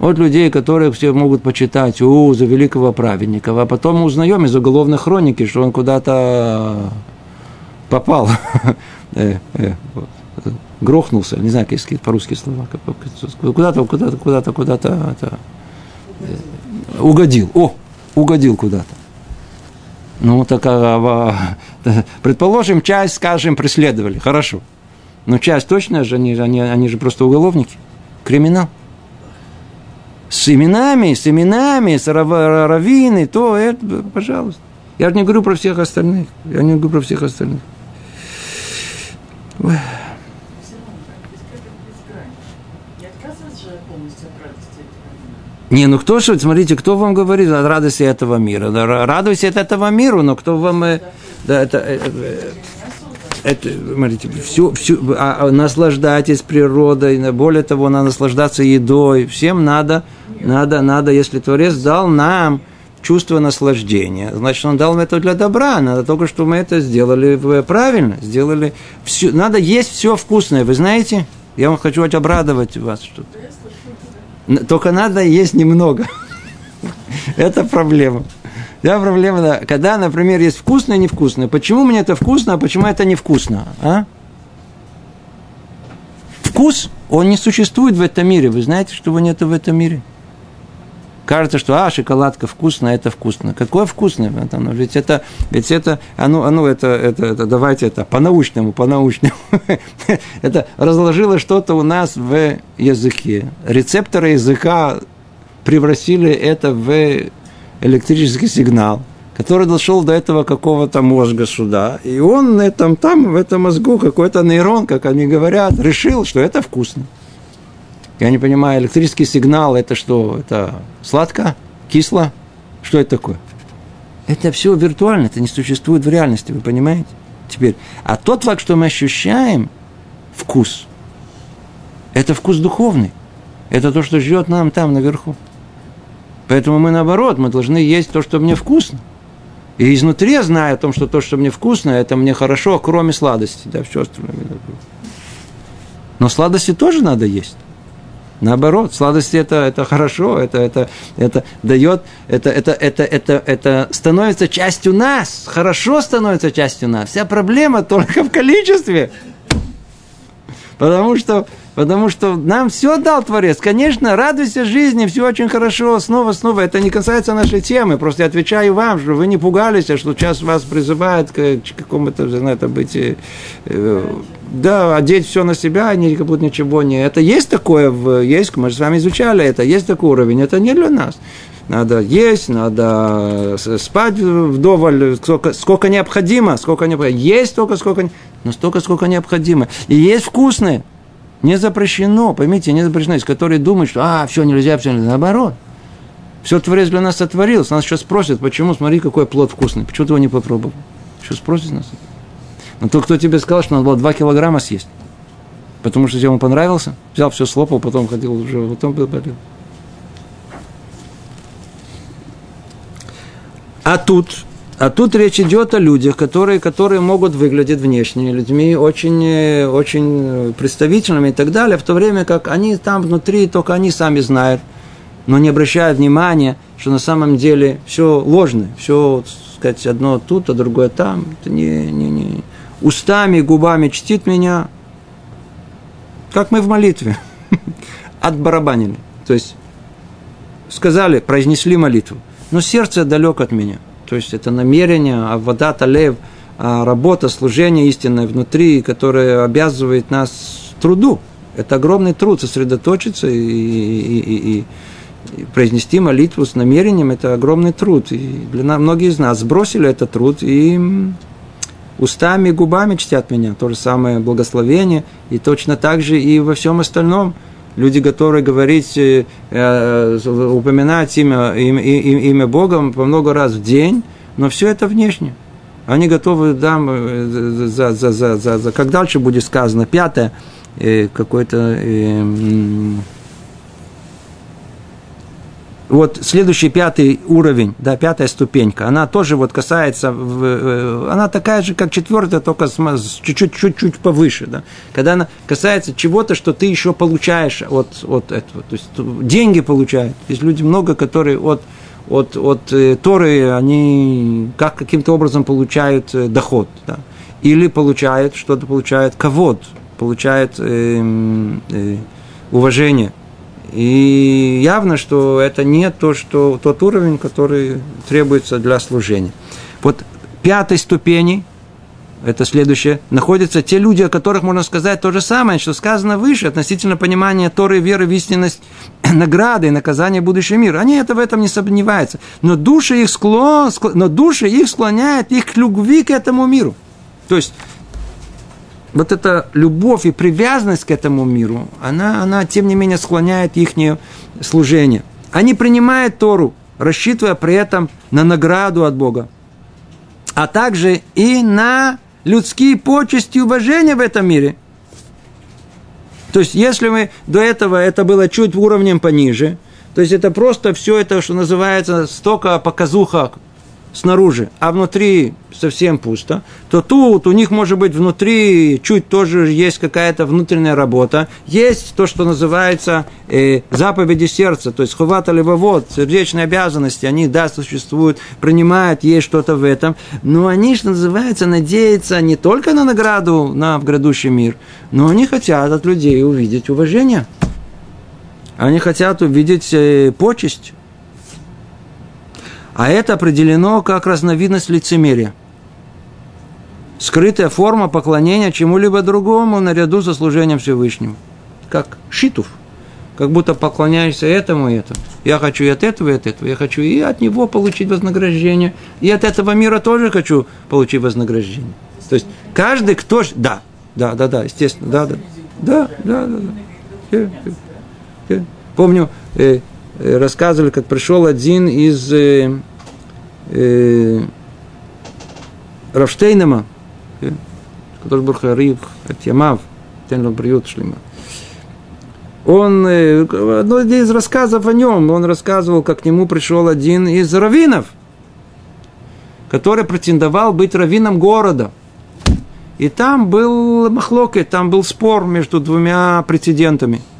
От людей, которых все могут почитать, о, за великого праведника. А потом мы узнаем из уголовной хроники, что он куда-то попал, (laughs) э, э, грохнулся, не знаю, какие по-русски слова, куда-то, куда-то, куда-то, куда-то э, угодил. О, угодил куда-то. Ну, так, а, а, предположим, часть, скажем, преследовали, хорошо. Но часть точно же, они, они, они же просто уголовники. Криминал. С именами, с именами, с раввины, то это, пожалуйста. Я же не говорю про всех остальных. Я не говорю про всех остальных. Ой. Не, ну кто же, смотрите, кто вам говорит о радости этого мира? Радуйся от этого мира, но кто вам... Э, да, это, э, э, это, смотрите, всю, всю, а, а, наслаждайтесь природой, более того, надо наслаждаться едой. Всем надо, надо, надо, если Творец дал нам чувство наслаждения, значит, он дал это для добра, надо только, чтобы мы это сделали правильно, сделали все, надо есть все вкусное, вы знаете? Я вам хочу обрадовать вас что-то. Только надо есть немного. (laughs) Это проблема. Да, проблема, да. Когда, например, есть вкусное и невкусное. Почему мне это вкусно, а почему это невкусно? А? Вкус, он не существует в этом мире. Вы знаете, что его нет в этом мире? Кажется, что а, шоколадка вкусная, это вкусно. Какое вкусное? Ведь это, ведь это, а ну, а ну это, это, это, давайте это по-научному, по-научному. (laughs) это разложило что-то у нас в языке. Рецепторы языка превратили это в электрический сигнал, который дошел до этого какого-то мозга сюда. И он на этом, там, в этом мозгу, какой-то нейрон, как они говорят, решил, что это вкусно. Я не понимаю, электрический сигнал это что? Это сладко? Кисло? Что это такое? Это все виртуально, это не существует в реальности, вы понимаете? Теперь, а тот факт, что мы ощущаем вкус, это вкус духовный. Это то, что ждет нам там наверху. Поэтому мы наоборот, мы должны есть то, что мне вкусно. И изнутри я знаю о том, что то, что мне вкусно, это мне хорошо, кроме сладости. Да, все остальное. Но сладости тоже надо есть. Наоборот, сладости это, это хорошо, это, это, это дает, это, это, это, это, это становится частью нас, хорошо становится частью нас. Вся проблема только в количестве. Потому что, потому что нам все дал Творец. Конечно, радуйся жизни, все очень хорошо, снова, снова. Это не касается нашей темы. Просто я отвечаю вам, что вы не пугались, что сейчас вас призывают к какому-то, знаете, быть э, да, одеть все на себя, а не как будто ничего не. Это есть такое, в, есть, мы же с вами изучали это, есть такой уровень, это не для нас. надо есть, надо спать вдоволь, сколько, сколько необходимо, сколько необходимо. Есть столько, сколько, но столько, сколько необходимо. И есть вкусные. Не запрещено, поймите, не запрещено. Есть, которые думают, что, а, все нельзя, все нельзя. Наоборот. Все Творец для нас сотворил. Нас сейчас спросят, почему, смотри, какой плод вкусный. Почему ты его не попробовал? Что спросит нас? Но тот, кто тебе сказал, что надо было 2 килограмма съесть. Потому что тебе он понравился. Взял все, слопал, потом ходил уже, потом болел. А тут, а тут речь идет о людях, которые, которые могут выглядеть внешне людьми очень, очень представительными и так далее, в то время как они там внутри, только они сами знают, но не обращают внимания, что на самом деле все ложное, все, так сказать, одно тут, а другое там. Это не, не, не. Устами, губами чтит меня, как мы в молитве, (laughs) отбарабанили. То есть сказали, произнесли молитву – но сердце далек от меня. То есть это намерение, а вода талев, а работа, служение истинное внутри, которое обязывает нас труду. Это огромный труд сосредоточиться и, и, и, и произнести молитву с намерением, это огромный труд. И для многие из нас сбросили этот труд и устами и губами чтят меня. То же самое благословение. И точно так же и во всем остальном – Люди готовы говорить, э, э, упоминать имя, имя, имя Бога по много раз в день, но все это внешне. Они готовы, да, за, за, за, за, за, как дальше будет сказано, пятое, э, какой-то вот следующий пятый уровень, да, пятая ступенька, она тоже вот касается, э, она такая же, как четвертая, только чуть-чуть повыше, да. Когда она касается чего-то, что ты еще получаешь от, от этого, то есть деньги получают. Есть люди много, которые от, от, от э, Торы, они как каким-то образом получают э, доход, да. Или получают, что-то получают ковод, получают э, э, уважение – и явно, что это не то, что, тот уровень, который требуется для служения. Вот пятой ступени, это следующее, находятся те люди, о которых можно сказать то же самое, что сказано выше относительно понимания Торы, веры в истинность, (clears throat) награды и наказания будущего мира. Они это в этом не сомневаются. Но души их, склон, но души их склоняют их к любви к этому миру. То есть вот эта любовь и привязанность к этому миру, она, она тем не менее склоняет их служение. Они принимают Тору, рассчитывая при этом на награду от Бога, а также и на людские почести и уважения в этом мире. То есть, если мы до этого это было чуть уровнем пониже, то есть это просто все это, что называется, столько показуха, снаружи, а внутри совсем пусто, то тут у них может быть внутри чуть тоже есть какая-то внутренняя работа, есть то, что называется э, заповеди сердца, то есть хувата левовод, сердечные обязанности, они, да, существуют, принимают, есть что-то в этом, но они, что называется, надеются не только на награду на грядущий мир, но они хотят от людей увидеть уважение. Они хотят увидеть э, почесть, а это определено как разновидность лицемерия. Скрытая форма поклонения чему-либо другому наряду со служением Всевышнему. Как шитов. Как будто поклоняешься этому и этому. Я хочу и от этого, и от этого. Я хочу и от него получить вознаграждение. И от этого мира тоже хочу получить вознаграждение. То есть каждый, кто... Да, да, да, да, естественно, да, да. Да, да, да. да. Помню, э, Э, рассказывали, как пришел один из э, э, Равштейнема, э, который был Харив, Ямав, Тенло Бриют Шлима. Он, э, одно из рассказов о нем, он рассказывал, как к нему пришел один из раввинов, который претендовал быть раввином города. И там был махлоки, там был спор между двумя прецедентами –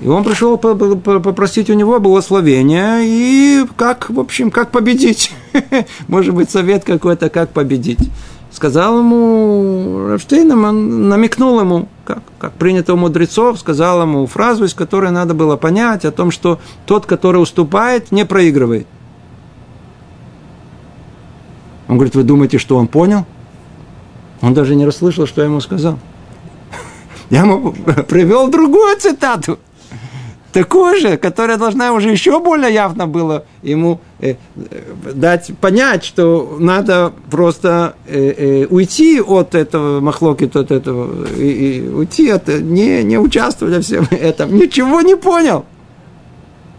и он пришел попросить у него благословения и как, в общем, как победить. (laughs) Может быть, совет какой-то, как победить. Сказал ему Рафштейном, он намекнул ему, как, как принято у мудрецов, сказал ему фразу, из которой надо было понять о том, что тот, который уступает, не проигрывает. Он говорит, вы думаете, что он понял? Он даже не расслышал, что я ему сказал. (laughs) Я ему (laughs) привел другую цитату. Такую же, которая должна уже еще более явно было ему э, дать понять, что надо просто э, э, уйти от этого махлоки, от этого, и, и уйти от, не, не участвовать во всем этом. Ничего не понял.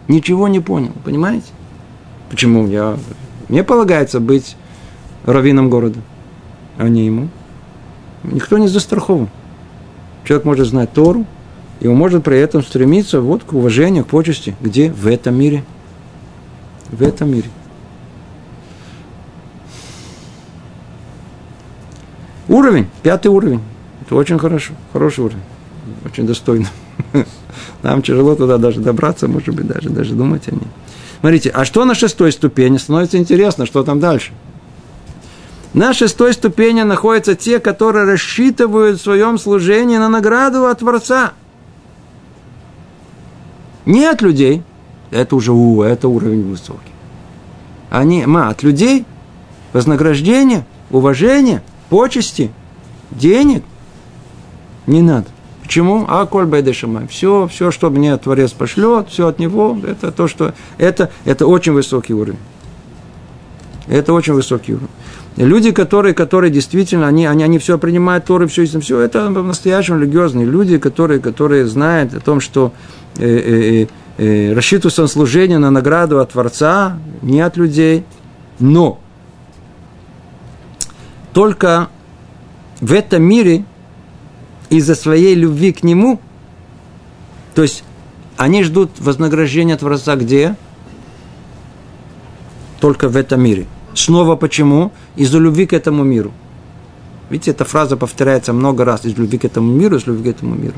Ничего не понял, понимаете? Почему я... Мне полагается быть раввином города, а не ему. Никто не застрахован. Человек может знать Тору, и он может при этом стремиться вот к уважению, к почести. Где? В этом мире. В этом мире. Уровень, пятый уровень. Это очень хорошо, хороший уровень. Очень достойно. (laughs) Нам тяжело туда даже добраться, может быть, даже, даже думать о ней. Смотрите, а что на шестой ступени? Становится интересно, что там дальше. На шестой ступени находятся те, которые рассчитывают в своем служении на награду от Творца – не от людей, это уже у, это уровень высокий. Они, ма, от людей вознаграждение, уважение, почести, денег не надо. Почему? А коль байдешамай. Все, все, что мне Творец пошлет, все от него, это то, что... Это, это очень высокий уровень. Это очень высокий уровень. Люди, которые, которые действительно, они, они, они все принимают, Торы, все, все, это настоящие религиозные люди, которые, которые знают о том, что э, э, э, рассчитываются на служение, на награду от Творца, не от людей. Но только в этом мире из-за своей любви к Нему, то есть они ждут вознаграждения Творца где? Только в этом мире. Снова почему? Из-за любви к этому миру. Видите, эта фраза повторяется много раз. Из любви к этому миру, из любви к этому миру.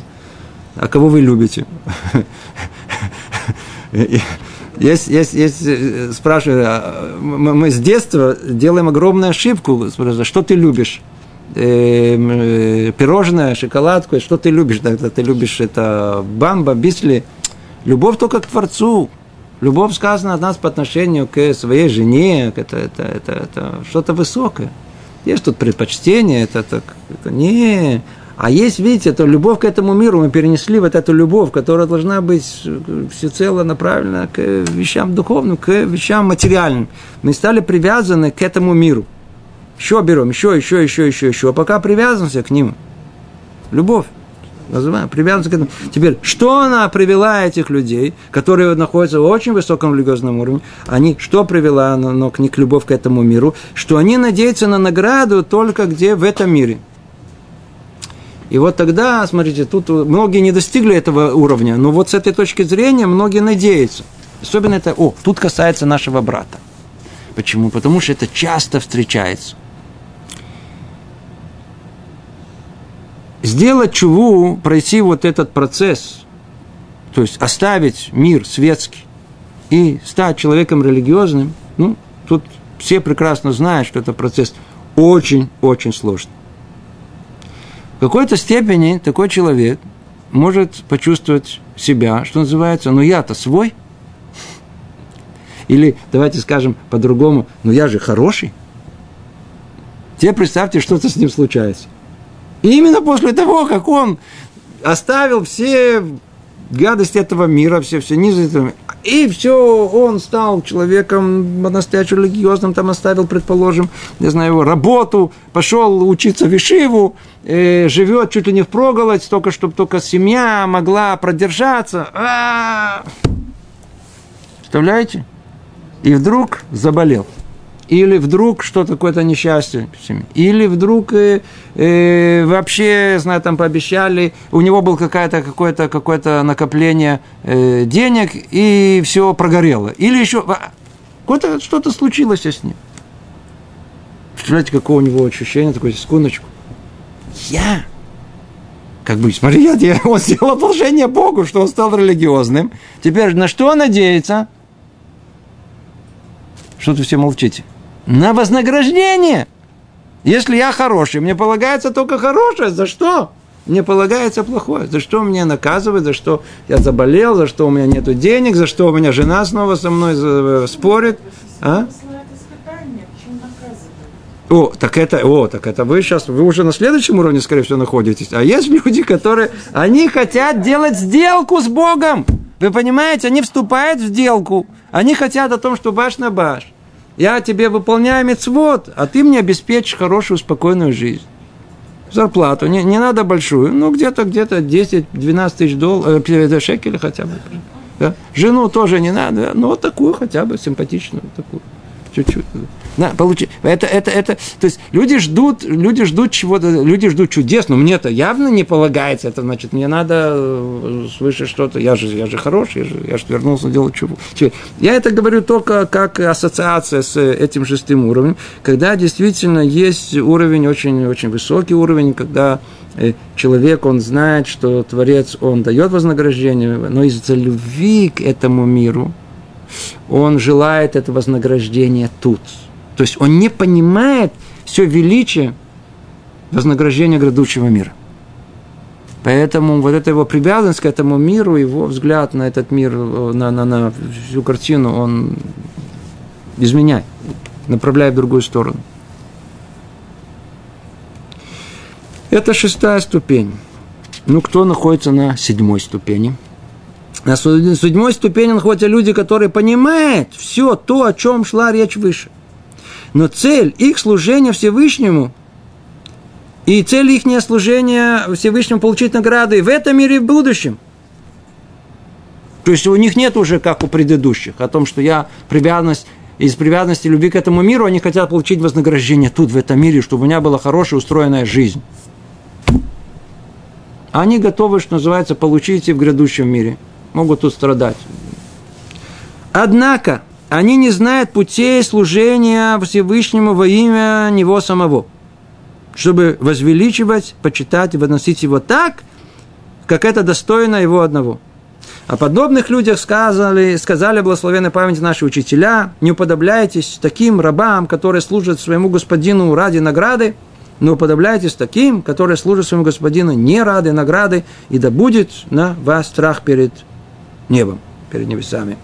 А кого вы любите? Есть, есть, есть, э, спрашиваю, а, мы с детства делаем огромную ошибку. Что ты любишь? Эм, э, пирожное, шоколадку, что ты любишь? Тогда ты любишь это бамба, бисли. Любовь только к Творцу. Любовь сказана от нас по отношению к своей жене, это, это, это, это что-то высокое. Есть тут предпочтение, это, это, это не... А есть, видите, это любовь к этому миру, мы перенесли вот эту любовь, которая должна быть всецело направлена к вещам духовным, к вещам материальным. Мы стали привязаны к этому миру. Еще берем, еще, еще, еще, еще, еще, пока привязываемся к ним. Любовь называем, привязанность к этому. Теперь, что она привела этих людей, которые находятся в очень высоком религиозном уровне, они, что привела но, но к них любовь к этому миру, что они надеются на награду только где в этом мире. И вот тогда, смотрите, тут многие не достигли этого уровня, но вот с этой точки зрения многие надеются. Особенно это, о, тут касается нашего брата. Почему? Потому что это часто встречается. сделать чуву, пройти вот этот процесс, то есть оставить мир светский и стать человеком религиозным, ну, тут все прекрасно знают, что это процесс очень-очень сложный. В какой-то степени такой человек может почувствовать себя, что называется, ну я-то свой. Или, давайте скажем по-другому, ну я же хороший. Тебе представьте, что-то с ним случается. И именно после того, как он оставил все гадости этого мира, все, все низы, и все, он стал человеком настоящим религиозным, там оставил, предположим, не знаю, его работу, пошел учиться в Ишиву, э, живет чуть ли не в проголодь, только чтобы только семья могла продержаться. А-а-а! Представляете? И вдруг заболел или вдруг что-то какое-то несчастье или вдруг э, э, вообще, знаю, там пообещали, у него было какое-то какое-то какое-то накопление э, денег и все прогорело, или еще какое-то что-то случилось с ним. Представляете, какое у него ощущение, такое секундочку. Я как бы, смотри, я, он сделал одолжение Богу, что он стал религиозным. Теперь на что он надеется? Что-то все молчите на вознаграждение. Если я хороший, мне полагается только хорошее. За что? Мне полагается плохое. За что меня наказывают, за что я заболел, за что у меня нет денег, за что у меня жена снова со мной э, спорит. А? О, так это, о, так это вы сейчас, вы уже на следующем уровне, скорее всего, находитесь. А есть люди, которые, они хотят делать сделку с Богом. Вы понимаете, они вступают в сделку. Они хотят о том, что баш на баш. Я тебе выполняю мецвод, а ты мне обеспечишь хорошую, спокойную жизнь. Зарплату, не, не надо большую, ну где-то где-то 10-12 тысяч долларов, э, шекелей хотя бы. Да? Жену тоже не надо, но вот такую хотя бы симпатичную, такую чуть-чуть. На, получи. Это, это, это, то есть люди ждут, люди ждут чего-то, люди ждут чудес, но мне-то явно не полагается, это значит, мне надо э, свыше что-то, я же, я же хороший, я же, я же вернулся делать чего. Я это говорю только как ассоциация с этим шестым уровнем, когда действительно есть уровень, очень, очень высокий уровень, когда э, человек, он знает, что Творец, он дает вознаграждение, но из-за любви к этому миру, он желает это вознаграждение тут. То есть он не понимает все величие вознаграждения грядущего мира. Поэтому вот эта его привязанность к этому миру, его взгляд на этот мир, на, на, на всю картину, он изменяет, направляет в другую сторону. Это шестая ступень. Ну, кто находится на седьмой ступени – на седьмой ступени находятся люди, которые понимают все то, о чем шла речь выше. Но цель их служения Всевышнему и цель их служения Всевышнему получить награды в этом мире и в будущем. То есть у них нет уже, как у предыдущих, о том, что я привязанность, из привязанности любви к этому миру, они хотят получить вознаграждение тут, в этом мире, чтобы у меня была хорошая, устроенная жизнь. Они готовы, что называется, получить и в грядущем мире – могут тут страдать. Однако, они не знают путей служения Всевышнему во имя Него самого, чтобы возвеличивать, почитать и возносить Его так, как это достойно Его одного. О подобных людях сказали, сказали благословенной памяти наши учителя, не уподобляйтесь таким рабам, которые служат своему господину ради награды, но уподобляйтесь таким, которые служат своему господину не ради награды, и да будет на вас страх перед небом, перед небесами.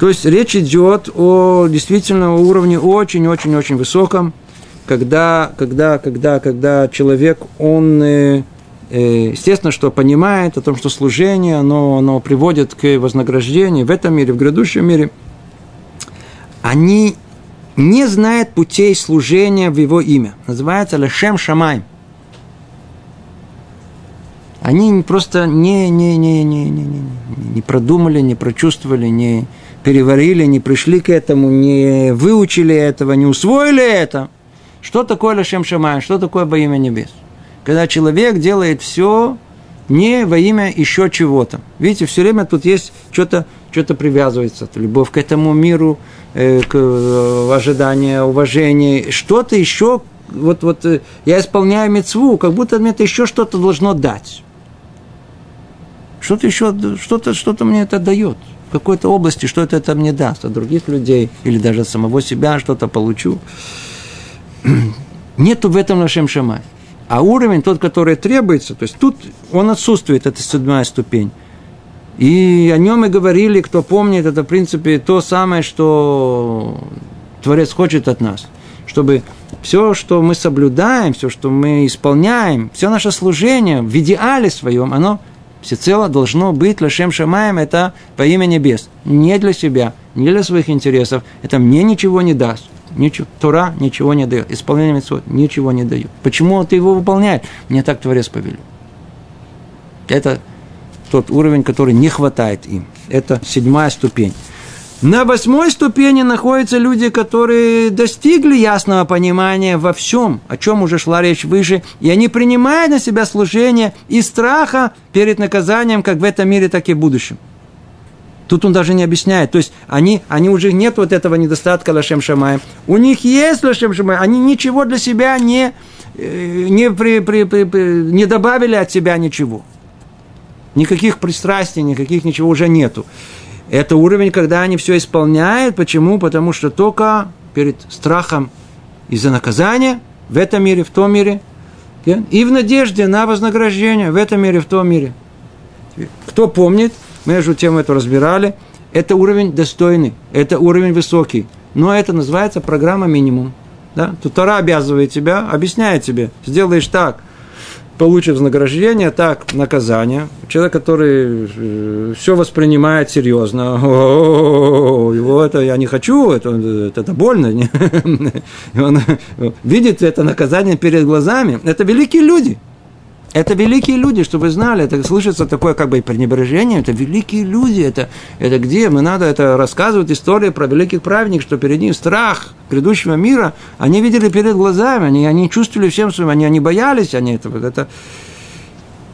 То есть речь идет о действительно уровне очень-очень-очень высоком, когда, когда, когда, когда человек, он, э, э, естественно, что понимает о том, что служение, оно, оно приводит к вознаграждению в этом мире, в грядущем мире, они не знают путей служения в его имя. Называется Лешем Шамай. Они просто не, не, не, не, не, не, не продумали, не прочувствовали, не переварили, не пришли к этому, не выучили этого, не усвоили это. Что такое Лашем Шамай? Что такое во имя небес? Когда человек делает все не во имя еще чего-то. Видите, все время тут есть что-то, что-то привязывается. Любовь к этому миру, э, к э, ожиданию, уважение, что-то еще. Вот, вот э, я исполняю мецву, как будто мне это еще что-то должно дать. Что-то еще, что-то, что-то мне это дает. Какой-то области что-то это мне даст. От других людей или даже от самого себя что-то получу. (clears throat) Нету в этом нашем шамай. А уровень, тот, который требуется, то есть тут он отсутствует, это седьмая ступень. И о нем и говорили, кто помнит, это в принципе то самое, что Творец хочет от нас. Чтобы все, что мы соблюдаем, все, что мы исполняем, все наше служение в идеале своем, оно всецело должно быть Лашем Шамаем, это по имя небес. Не для себя, не для своих интересов. Это мне ничего не даст. Ничего. Тора ничего не дает. Исполнение митцвот ничего не дает. Почему ты его выполняешь? Мне так Творец повелел. Это тот уровень, который не хватает им. Это седьмая ступень. На восьмой ступени находятся люди, которые достигли ясного понимания во всем, о чем уже шла речь выше, и они принимают на себя служение и страха перед наказанием как в этом мире, так и в будущем. Тут он даже не объясняет. То есть они, они уже нет вот этого недостатка Лашем Шамая. У них есть Лашем Шамай. Они ничего для себя не, э, не, при, при, при, не добавили от себя ничего. Никаких пристрастий, никаких ничего уже нету. Это уровень, когда они все исполняют. Почему? Потому что только перед страхом из-за наказания в этом мире, в том мире, и в надежде на вознаграждение в этом мире, в том мире. Кто помнит, мы между тем это разбирали, это уровень достойный, это уровень высокий. Но это называется программа минимум. Да? Тут Тора обязывает тебя, объясняет тебе, сделаешь так, получит вознаграждение, так, наказание. Человек, который э, все воспринимает серьезно, (laughs) его это я не хочу, это, это, это больно. (laughs) Он видит это наказание перед глазами. Это великие люди. Это великие люди, чтобы вы знали, это слышится такое как бы пренебрежение, это великие люди, это, это где, мы надо это рассказывать истории про великих праведников, что перед ним страх грядущего мира, они видели перед глазами, они, они чувствовали всем своим, они, они боялись, они это, это,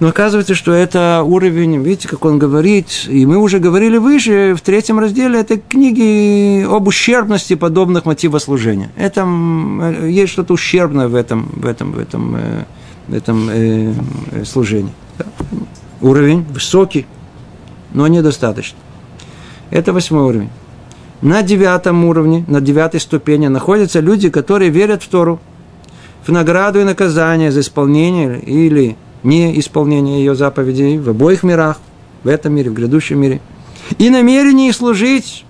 но оказывается, что это уровень, видите, как он говорит, и мы уже говорили выше, в третьем разделе этой книги об ущербности подобных мотивов служения. Это, э, есть что-то ущербное в этом, в этом, в этом э, в этом э, э, служении. Да. Уровень высокий, но недостаточно. Это восьмой уровень. На девятом уровне, на девятой ступени находятся люди, которые верят в Тору, в награду и наказание за исполнение или неисполнение ее заповедей в обоих мирах, в этом мире, в грядущем мире, и намерение служить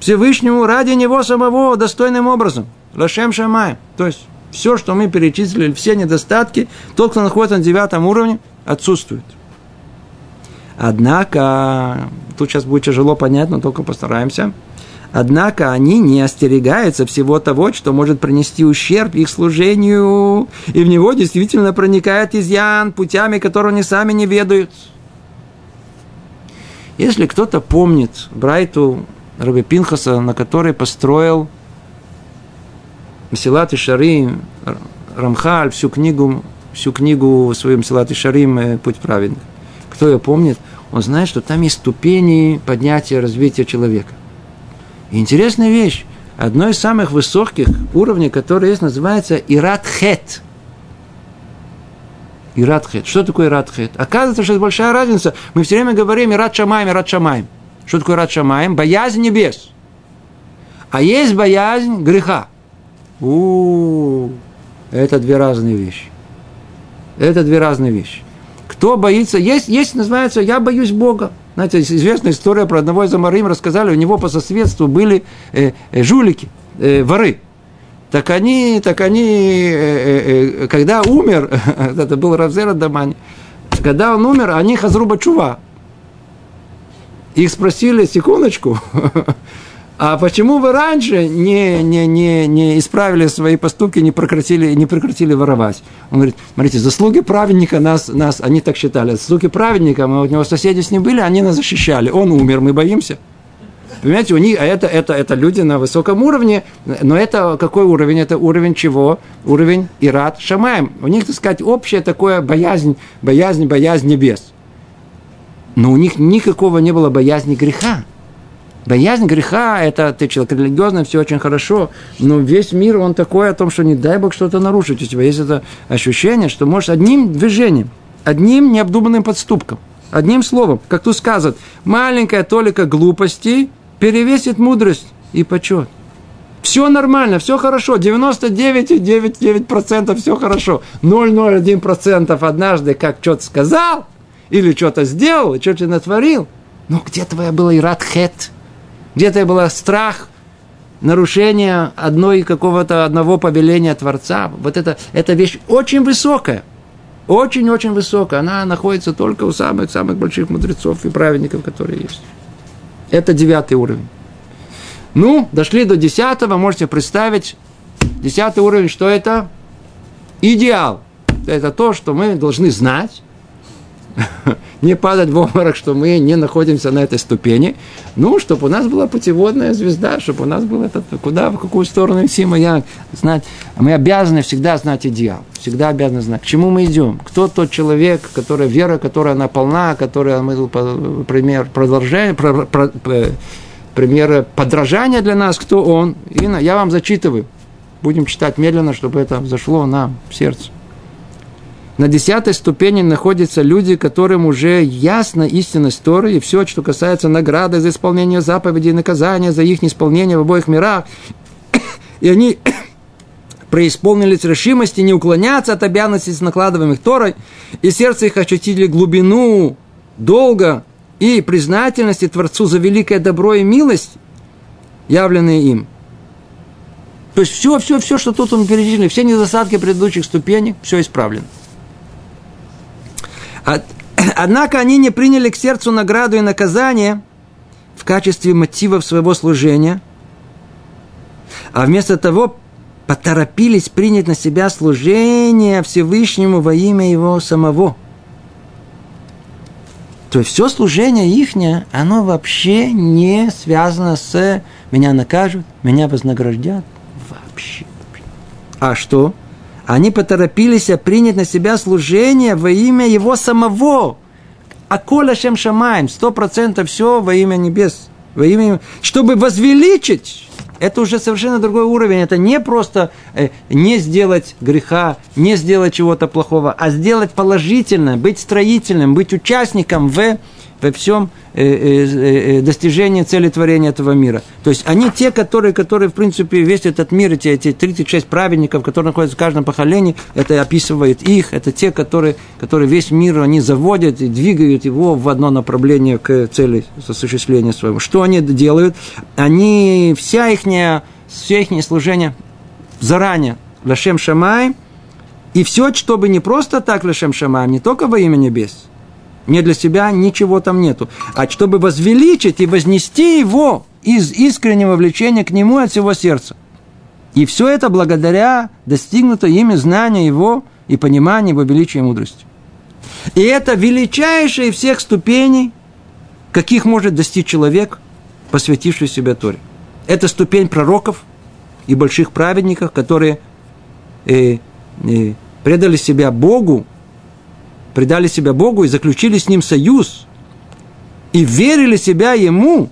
Всевышнему ради Него самого достойным образом. Лашем Шамай. То есть все, что мы перечислили, все недостатки, тот, кто находится на девятом уровне, отсутствует. Однако, тут сейчас будет тяжело понять, но только постараемся. Однако они не остерегаются всего того, что может принести ущерб их служению, и в него действительно проникает изъян путями, которые они сами не ведают. Если кто-то помнит Брайту Раби Пинхаса, на который построил Месилат и Шарим, Рамхаль, всю книгу, всю книгу в своем Месилат и Шарим э, «Путь праведных». Кто ее помнит, он знает, что там есть ступени поднятия, развития человека. И интересная вещь. Одно из самых высоких уровней, которое есть, называется Иратхет. Иратхет. Что такое Иратхет? Оказывается, что это большая разница. Мы все время говорим Ират Шамаем, Ират Шамаем. Что такое Ират Шамаем? Боязнь небес. А есть боязнь греха. У, это две разные вещи. Это две разные вещи. Кто боится, есть, есть, называется, я боюсь Бога. Знаете, известная история про одного из Амарим рассказали, у него по соседству были э, э, жулики, э, воры. Так они, так они, э, э, э когда умер, (laughs) это был Равзер Дамани, когда он умер, они хазруба чува. Их спросили, секундочку, (laughs) а почему вы раньше не, не, не, не исправили свои поступки, не прекратили, не прекратили воровать? Он говорит, смотрите, заслуги праведника нас, нас, они так считали, заслуги праведника, мы у него соседи с ним были, они нас защищали. Он умер, мы боимся. Понимаете, у них, а это, это, это люди на высоком уровне, но это какой уровень? Это уровень чего? Уровень Ират Шамаем. У них, так сказать, общее такое боязнь, боязнь, боязнь небес. Но у них никакого не было боязни греха. Боязнь греха – это ты человек религиозный, все очень хорошо, но весь мир, он такой о том, что не дай Бог что-то нарушить. У тебя есть это ощущение, что можешь одним движением, одним необдуманным подступком, одним словом, как тут сказано, маленькая толика глупости перевесит мудрость и почет. Все нормально, все хорошо, 99,99% все хорошо. 0,01% однажды как что-то сказал, или что-то сделал, что-то натворил. Но где твоя была ират хет? Где-то было страх, нарушение одной какого-то одного повеления Творца. Вот это, эта вещь очень высокая. Очень-очень высокая. Она находится только у самых-самых больших мудрецов и праведников, которые есть. Это девятый уровень. Ну, дошли до десятого, можете представить. Десятый уровень, что это? Идеал. Это то, что мы должны знать, (laughs) не падать в обморок, что мы не находимся на этой ступени. Ну, чтобы у нас была путеводная звезда, чтобы у нас было это, куда, в какую сторону идти, мы я знать. Мы обязаны всегда знать идеал. Всегда обязаны знать, к чему мы идем. Кто тот человек, который вера, которая она полна, которая мы пример продолжения, про, про, про, пример подражания для нас, кто он. И я вам зачитываю. Будем читать медленно, чтобы это зашло нам в сердце. На десятой ступени находятся люди, которым уже ясна истинность Торы и все, что касается награды за исполнение заповедей и наказания за их неисполнение в обоих мирах. И они (coughs) преисполнились решимости не уклоняться от обязанностей, накладываемых Торой, и сердце их ощутили глубину долга и признательности Творцу за великое добро и милость, явленные им. То есть все, все, все, что тут мы перечислили, все недостатки предыдущих ступеней, все исправлено. Однако они не приняли к сердцу награду и наказание в качестве мотивов своего служения, а вместо того поторопились принять на себя служение Всевышнему во имя Его самого. То есть все служение ихнее, оно вообще не связано с «меня накажут», «меня вознаградят». Вообще. А что? Они поторопились принять на себя служение во имя Его самого. А коля шем шамаем, сто процентов все во имя небес. Во имя, чтобы возвеличить это уже совершенно другой уровень. Это не просто э, не сделать греха, не сделать чего-то плохого, а сделать положительно, быть строительным, быть участником в во всем э, э, э, достижении цели творения этого мира. То есть они те, которые, которые в принципе, весь этот мир, эти, эти 36 праведников, которые находятся в каждом поколении, это описывает их, это те, которые, которые весь мир они заводят и двигают его в одно направление к цели осуществления своего. Что они делают? Они, вся их, все их служение заранее, Лашем Шамай, и все, чтобы не просто так Лашем Шамай, не только во имя небес – не для себя ничего там нету. А чтобы возвеличить и вознести его из искреннего влечения к нему от всего сердца. И все это благодаря достигнуто ими знания его и понимания его величия и мудрости. И это величайшие всех ступеней, каких может достичь человек, посвятивший себя Торе. Это ступень пророков и больших праведников, которые э, э, предали себя Богу предали себя Богу и заключили с Ним союз, и верили себя Ему,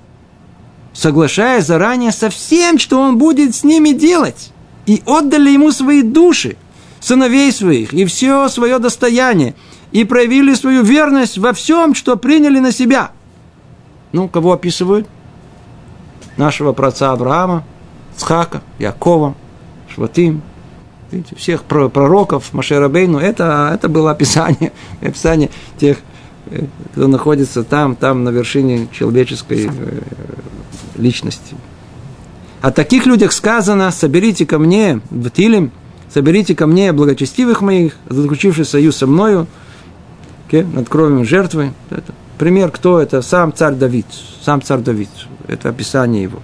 соглашаясь заранее со всем, что Он будет с ними делать, и отдали Ему свои души, сыновей своих, и все свое достояние, и проявили свою верность во всем, что приняли на себя. Ну, кого описывают? Нашего праца Авраама, Цхака, Якова, Шватим, Видите, всех пророков, Машерабейну, это, это было описание, (laughs) описание тех, э, кто находится там, там, на вершине человеческой э, личности. О таких людях сказано, соберите ко мне в Тилем, соберите ко мне благочестивых моих, заключивших союз со мною, okay, над кровью жертвы. Это пример, кто это? Сам царь Давид. Сам царь Давид. Это описание его.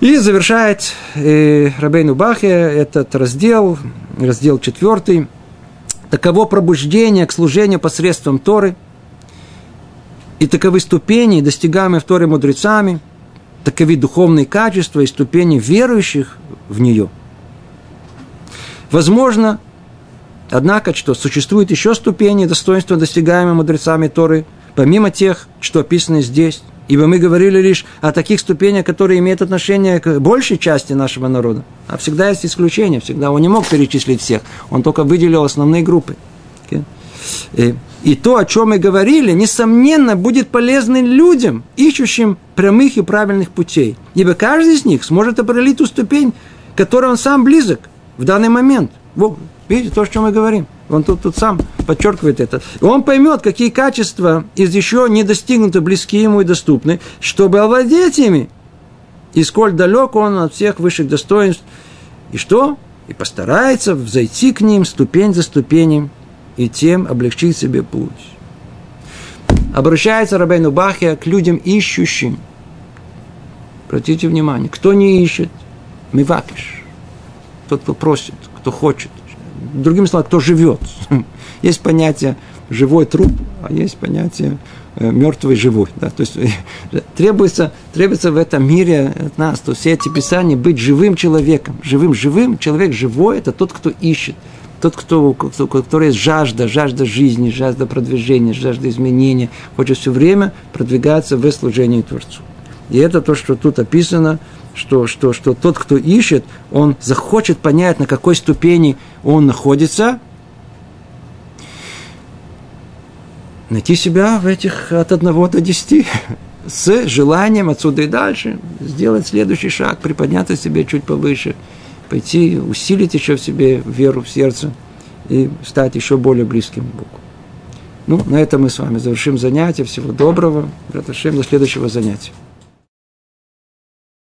И завершает э, Рабейну Бахе этот раздел, раздел четвертый. Таково пробуждение к служению посредством Торы. И таковы ступени, достигаемые в Торе мудрецами, таковы духовные качества и ступени верующих в нее. Возможно, однако, что существуют еще ступени достоинства, достигаемые мудрецами Торы, помимо тех, что описаны здесь – Ибо мы говорили лишь о таких ступенях, которые имеют отношение к большей части нашего народа. А всегда есть исключения, всегда он не мог перечислить всех, он только выделил основные группы. И, и то, о чем мы говорили, несомненно, будет полезно людям, ищущим прямых и правильных путей. Ибо каждый из них сможет определить ту ступень, которой он сам близок в данный момент. Вот, видите, то, о чем мы говорим. Он тут, тут сам подчеркивает это. Он поймет, какие качества из еще не достигнуты, близки ему и доступны, чтобы овладеть ими. И сколь далек он от всех высших достоинств. И что? И постарается взойти к ним ступень за ступенем, и тем облегчить себе путь. Обращается Рабейну Бахия к людям ищущим. Обратите внимание, кто не ищет, мивакиш. Тот, кто просит, кто хочет – другими словами, кто живет. (laughs) Есть понятие живой труп, а есть понятие э, мертвый живой. Да? То есть э, требуется, требуется в этом мире от нас, то все эти писания, быть живым человеком. Живым, живым, человек живой – это тот, кто ищет. Тот, кто, кто, который есть жажда, жажда жизни, жажда продвижения, жажда изменения, хочет все время продвигаться в служении Творцу. И это то, что тут описано – что, что, что тот, кто ищет, он захочет понять, на какой ступени он находится, найти себя в этих от одного до десяти с желанием отсюда и дальше сделать следующий шаг, приподняться себе чуть повыше, пойти, усилить еще в себе веру в сердце и стать еще более близким к Богу. Ну, на этом мы с вами завершим занятие. Всего доброго. Браташем, до следующего занятия.